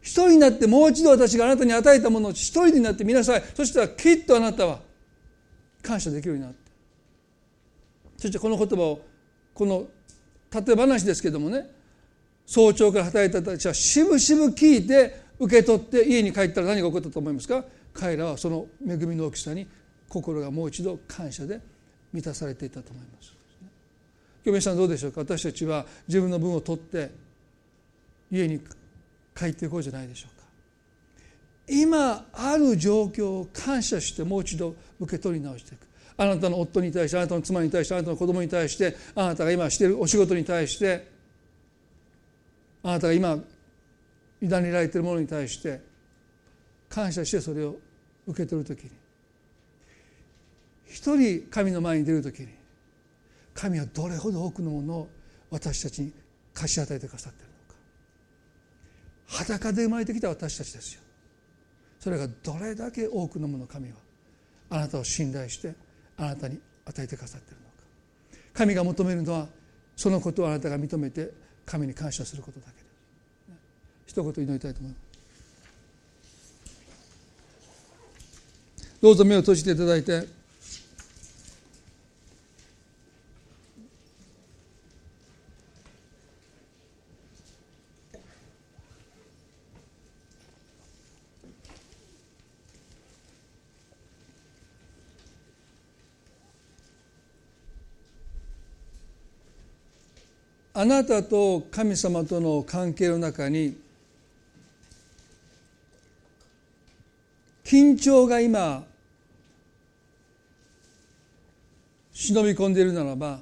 一人になってもう一度私があなたに与えたものを一人になってみなさい。そしたらきっとあなたは感謝できるようになってそしてこの言葉をこの例え話ですけどもね。早朝から働いた人たちはしぶしぶ聞いて受け取って家に帰ったら何が起こったと思いますか？彼らはその恵みの大きさに心がもう一度感謝で満たされていたと思います。今日皆さんどうでしょうか私たちは自分の分を取って家に帰っていこうじゃないでしょうか今ある状況を感謝してもう一度受け取り直していくあなたの夫に対してあなたの妻に対してあなたの子供に対してあなたが今しているお仕事に対してあなたが今委ねられているものに対して感謝してそれを受け取る時に一人神の前に出る時に神はどれほど多くのものを私たちに貸し与えてくださっているのか。裸で生まれてきた私たちですよ。それがどれだけ多くのもの神はあなたを信頼してあなたに与えてくださっているのか。神が求めるのはそのことをあなたが認めて神に感謝することだけで。す一言祈りたいと思います。どうぞ目を閉じていただいてあなたと神様との関係の中に緊張が今忍び込んでいるならば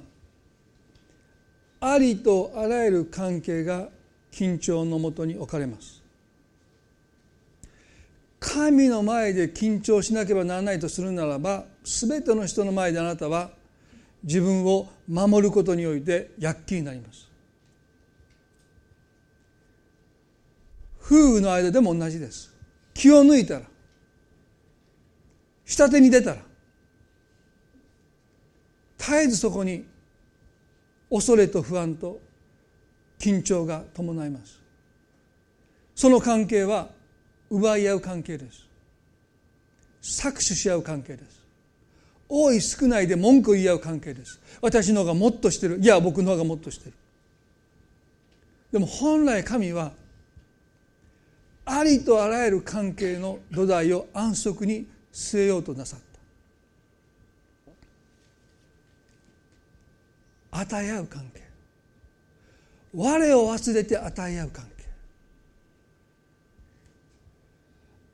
ありとあらゆる関係が緊張のもとに置かれます。神の前で緊張しなければならないとするならば全ての人の前であなたは自分を守ることにおいて躍起になります。夫婦の間でも同じです。気を抜いたら。下手に出たら。絶えずそこに恐れと不安と緊張が伴います。その関係は奪い合う関係です。搾取し合う関係です。多い少ないで文句言い合う関係です。私の方がもっとしてる。いや僕の方がもっとしてる。でも本来神はありとあらゆる関係の土台を安息に据えようとなさった。与え合う関係。我を忘れて与え合う関係。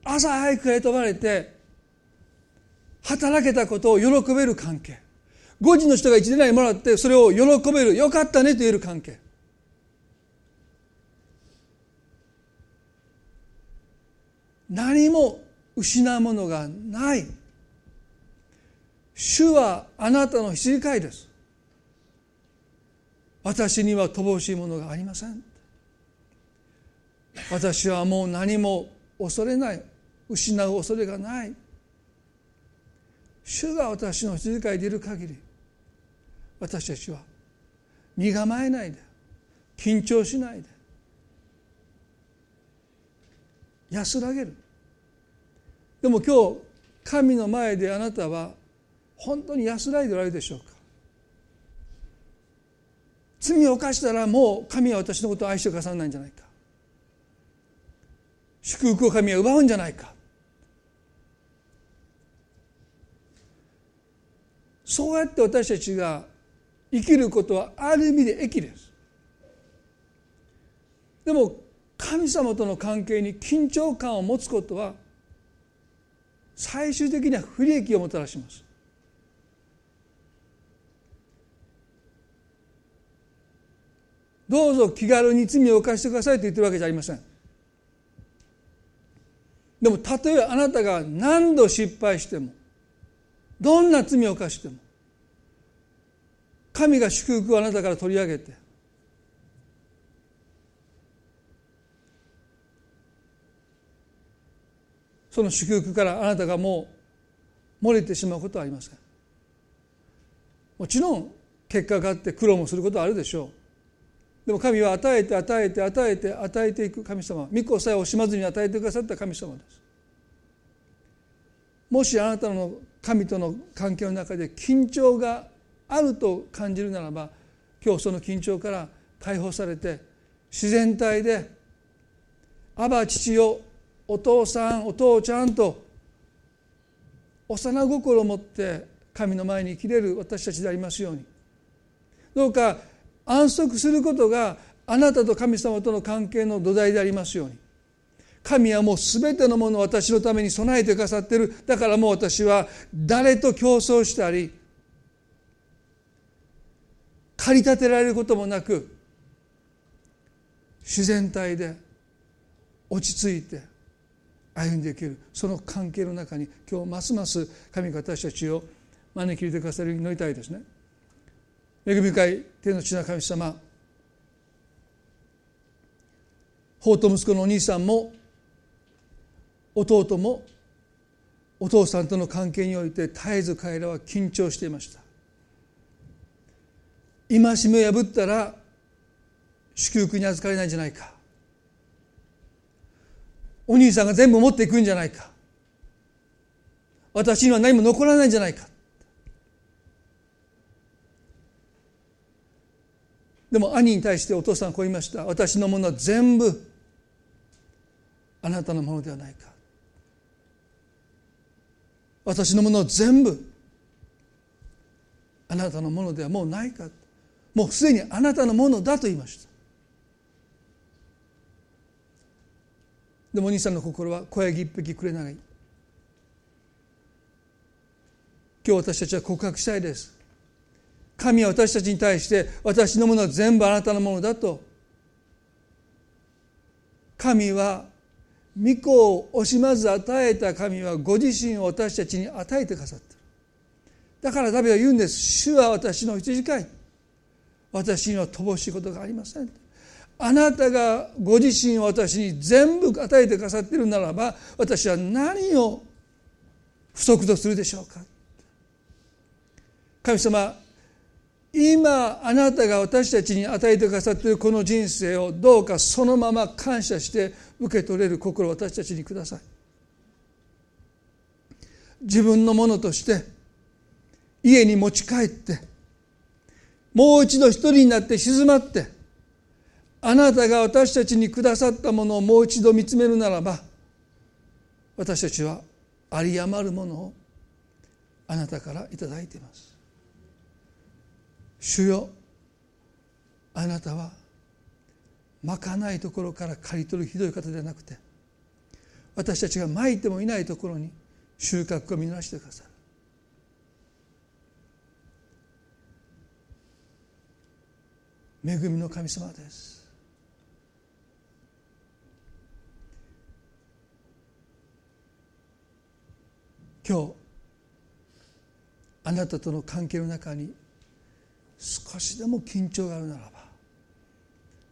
朝早くへ飛ばれて働けたことを喜べる関係。5時の人が一年内もらってそれを喜べるよかったねと言える関係。何も失うものがない。主はあなたの羊飼いです。私には乏しいものがありません。私はもう何も恐れない。失う恐れがない。主が私の羊飼いでいる限り私たちは身構えないで緊張しないで安らげる。でも今日神の前であなたは本当に安らいでおられるでしょうか？罪を犯したらもう神は私のことを愛してくださらないんじゃないか。祝福を神は奪うんじゃないか。そうやって私たちが生きることはある意味で益ですでも神様との関係に緊張感を持つことは最終的には不利益をもたらします。どうぞ気軽に罪を犯してくださいと言ってるわけじゃありません。でもたとえあなたが何度失敗してもどんな罪を犯しても神が祝福をあなたから取り上げてその祝福からあなたがもう漏れてしまうことはありません。もちろん結果があって苦労もすることはあるでしょう。でも神は与えて与えて与えて与えていく神様。御子さえ惜しまずに与えてくださった神様です。もしあなたの神との関係の中で緊張があると感じるならば今日その緊張から解放されて自然体で「アバ父よお父さんお父ちゃん」と幼心を持って神の前に生きれる私たちでありますように。どうか安息することがあなたと神様との関係の土台でありますように。神はもう全てのものを私のために備えてくださってる。だからもう私は誰と競争したり駆り立てられることもなく自然体で落ち着いて歩んでいける。その関係の中に今日ますます神が私たちを招き入れてくださるように祈りたいですね。恵み深い天の地な神様法と息子のお兄さんも弟もお父さんとの関係において絶えず彼らは緊張していました。戒めを破ったら祝福に預かれないんじゃないか。お兄さんが全部持っていくんじゃないか。私には何も残らないんじゃないか。でも兄に対してお父さんはこう言いました。私のものは全部あなたのものではないか。私のものは全部あなたのものではもうないか。もうすでにあなたのものだと言いました。でもお兄さんの心は小ヤギ一匹くれない。今日私たちは告白したいです。神は私たちに対して私のものは全部あなたのものだと。神は御子を惜しまず与えた神はご自身を私たちに与えてくださっているだからダビデは言うんです。主は私の羊飼い。私には乏しいことがありません。あなたがご自身を私に全部与えてくださっているならば私は何を不足とするでしょうか？神様今あなたが私たちに与えてくださっているこの人生をどうかそのまま感謝して受け取れる心を私たちにください。自分のものとして家に持ち帰ってもう一度一人になって静まってあなたが私たちにくださったものをもう一度見つめるならば私たちは有り余るものをあなたから頂いています。主よあなたはまかないところから刈り取るひどい方ではなくて私たちがまいてもいないところに収穫を見逃してくださる。恵みの神様です。今日あなたとの関係の中に少しでも緊張があるならば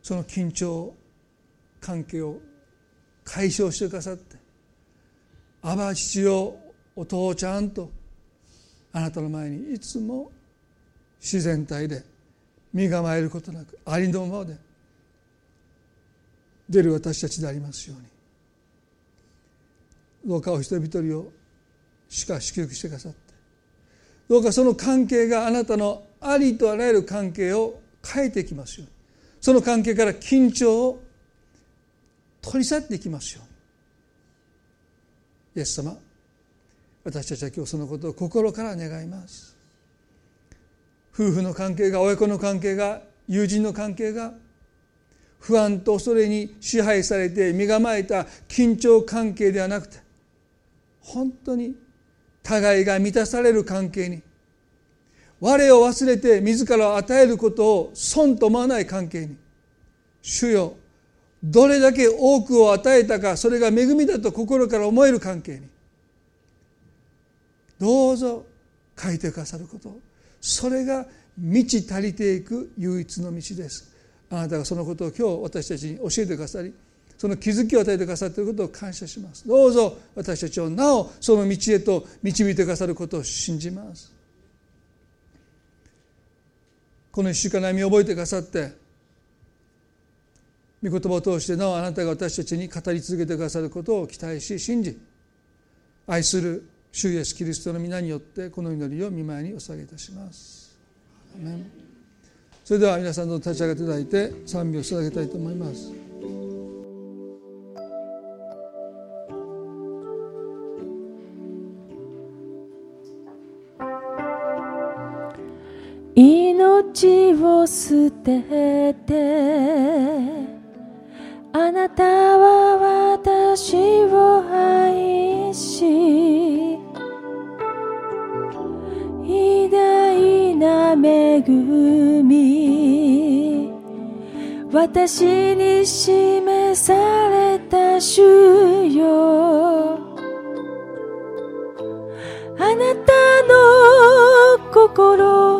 その緊張関係を解消してくださって「あば父よお父ちゃん」とあなたの前にいつも自然体で身構えることなくありのままで出る私たちでありますように。どうかお一人一人をしか祝福してくださって。どうかその関係があなたのありとあらゆる関係を変えていきますよう。にその関係から緊張を取り去っていきますよう。にイエス様私たちは今日そのことを心から願います。夫婦の関係が親子の関係が友人の関係が不安と恐れに支配されて身構えた緊張関係ではなくて本当に互いが満たされる関係に。我を忘れて自らを与えることを損と思わない関係に。主よどれだけ多くを与えたかそれが恵みだと心から思える関係に。どうぞ書いてくださること。それが満ち足りていく唯一の道です。あなたがそのことを今日私たちに教えてくださりその気づきを与えてくださっていることを感謝しますどうぞ私たちをなおその道へと導いてくださることを信じますこの一週間悩みを覚えてくださって御言葉を通してなおあなたが私たちに語り続けてくださることを期待し信じ愛する主イエスキリストの皆によってこの祈りを見舞いにお捧げいたします。それでは皆さんの立ち上がっていただいて賛美を捧げたいと思います。命を捨ててあなたは私を愛し偉大な恵み私に示された主よ。あなたの心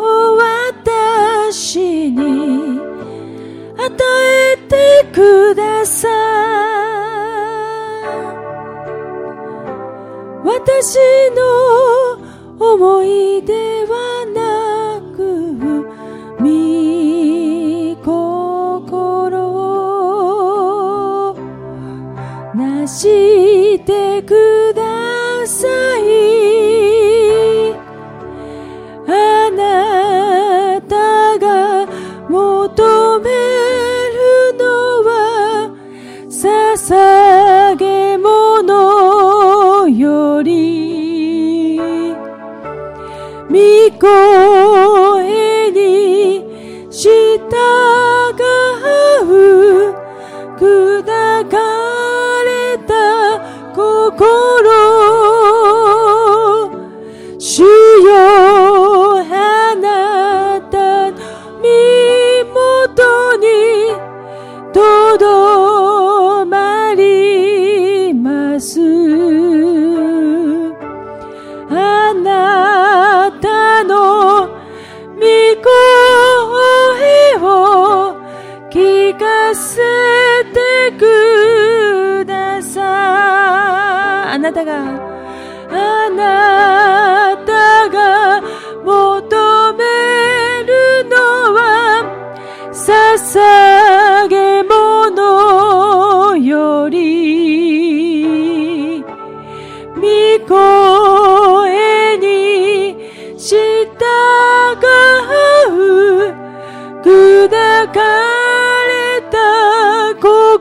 御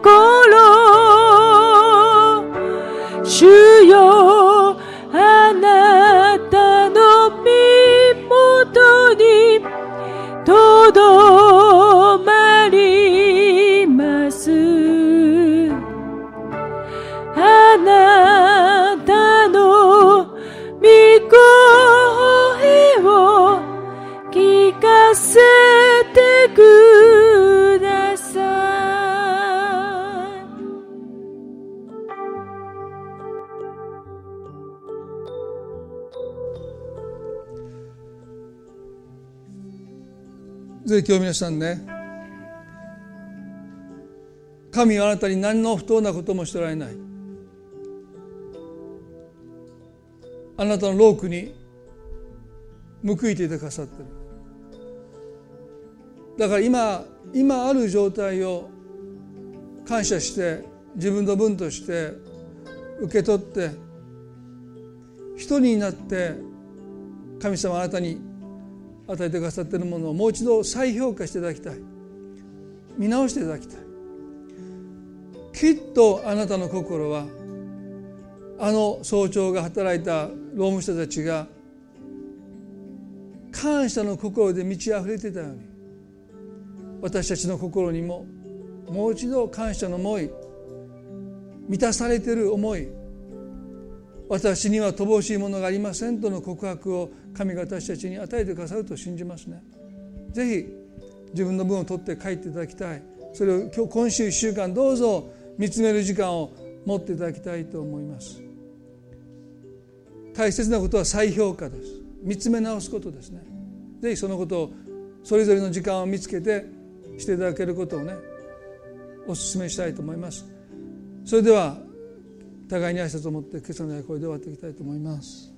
心。主よあなたの身元に届くぜひ今日皆さんね。神はあなたに何の不当なこともしておられない。あなたのロークに報いていてくださってる。だから今今ある状態を感謝して自分の分として受け取って一人になって神様あなたに与えてくださっているものをもう一度再評価していただきたい。見直していただきたい。きっとあなたの心はあの早朝が働いた労務者たちが感謝の心で満ち溢れてたように私たちの心にももう一度感謝の思い満たされている思い私には乏しいものがありませんとの告白を神が私たちに与えてくださると信じますね。ぜひ自分の分を取って帰っていただきたいそれを今日今週1週間どうぞ見つめる時間を持っていただきたいと思います。大切なことは再評価です見つめ直すことですねぜひそのことをそれぞれの時間を見つけてしていただけることをねお勧めしたいと思いますそれでは互いに挨拶を持って今朝の役割で終わっていきたいと思います。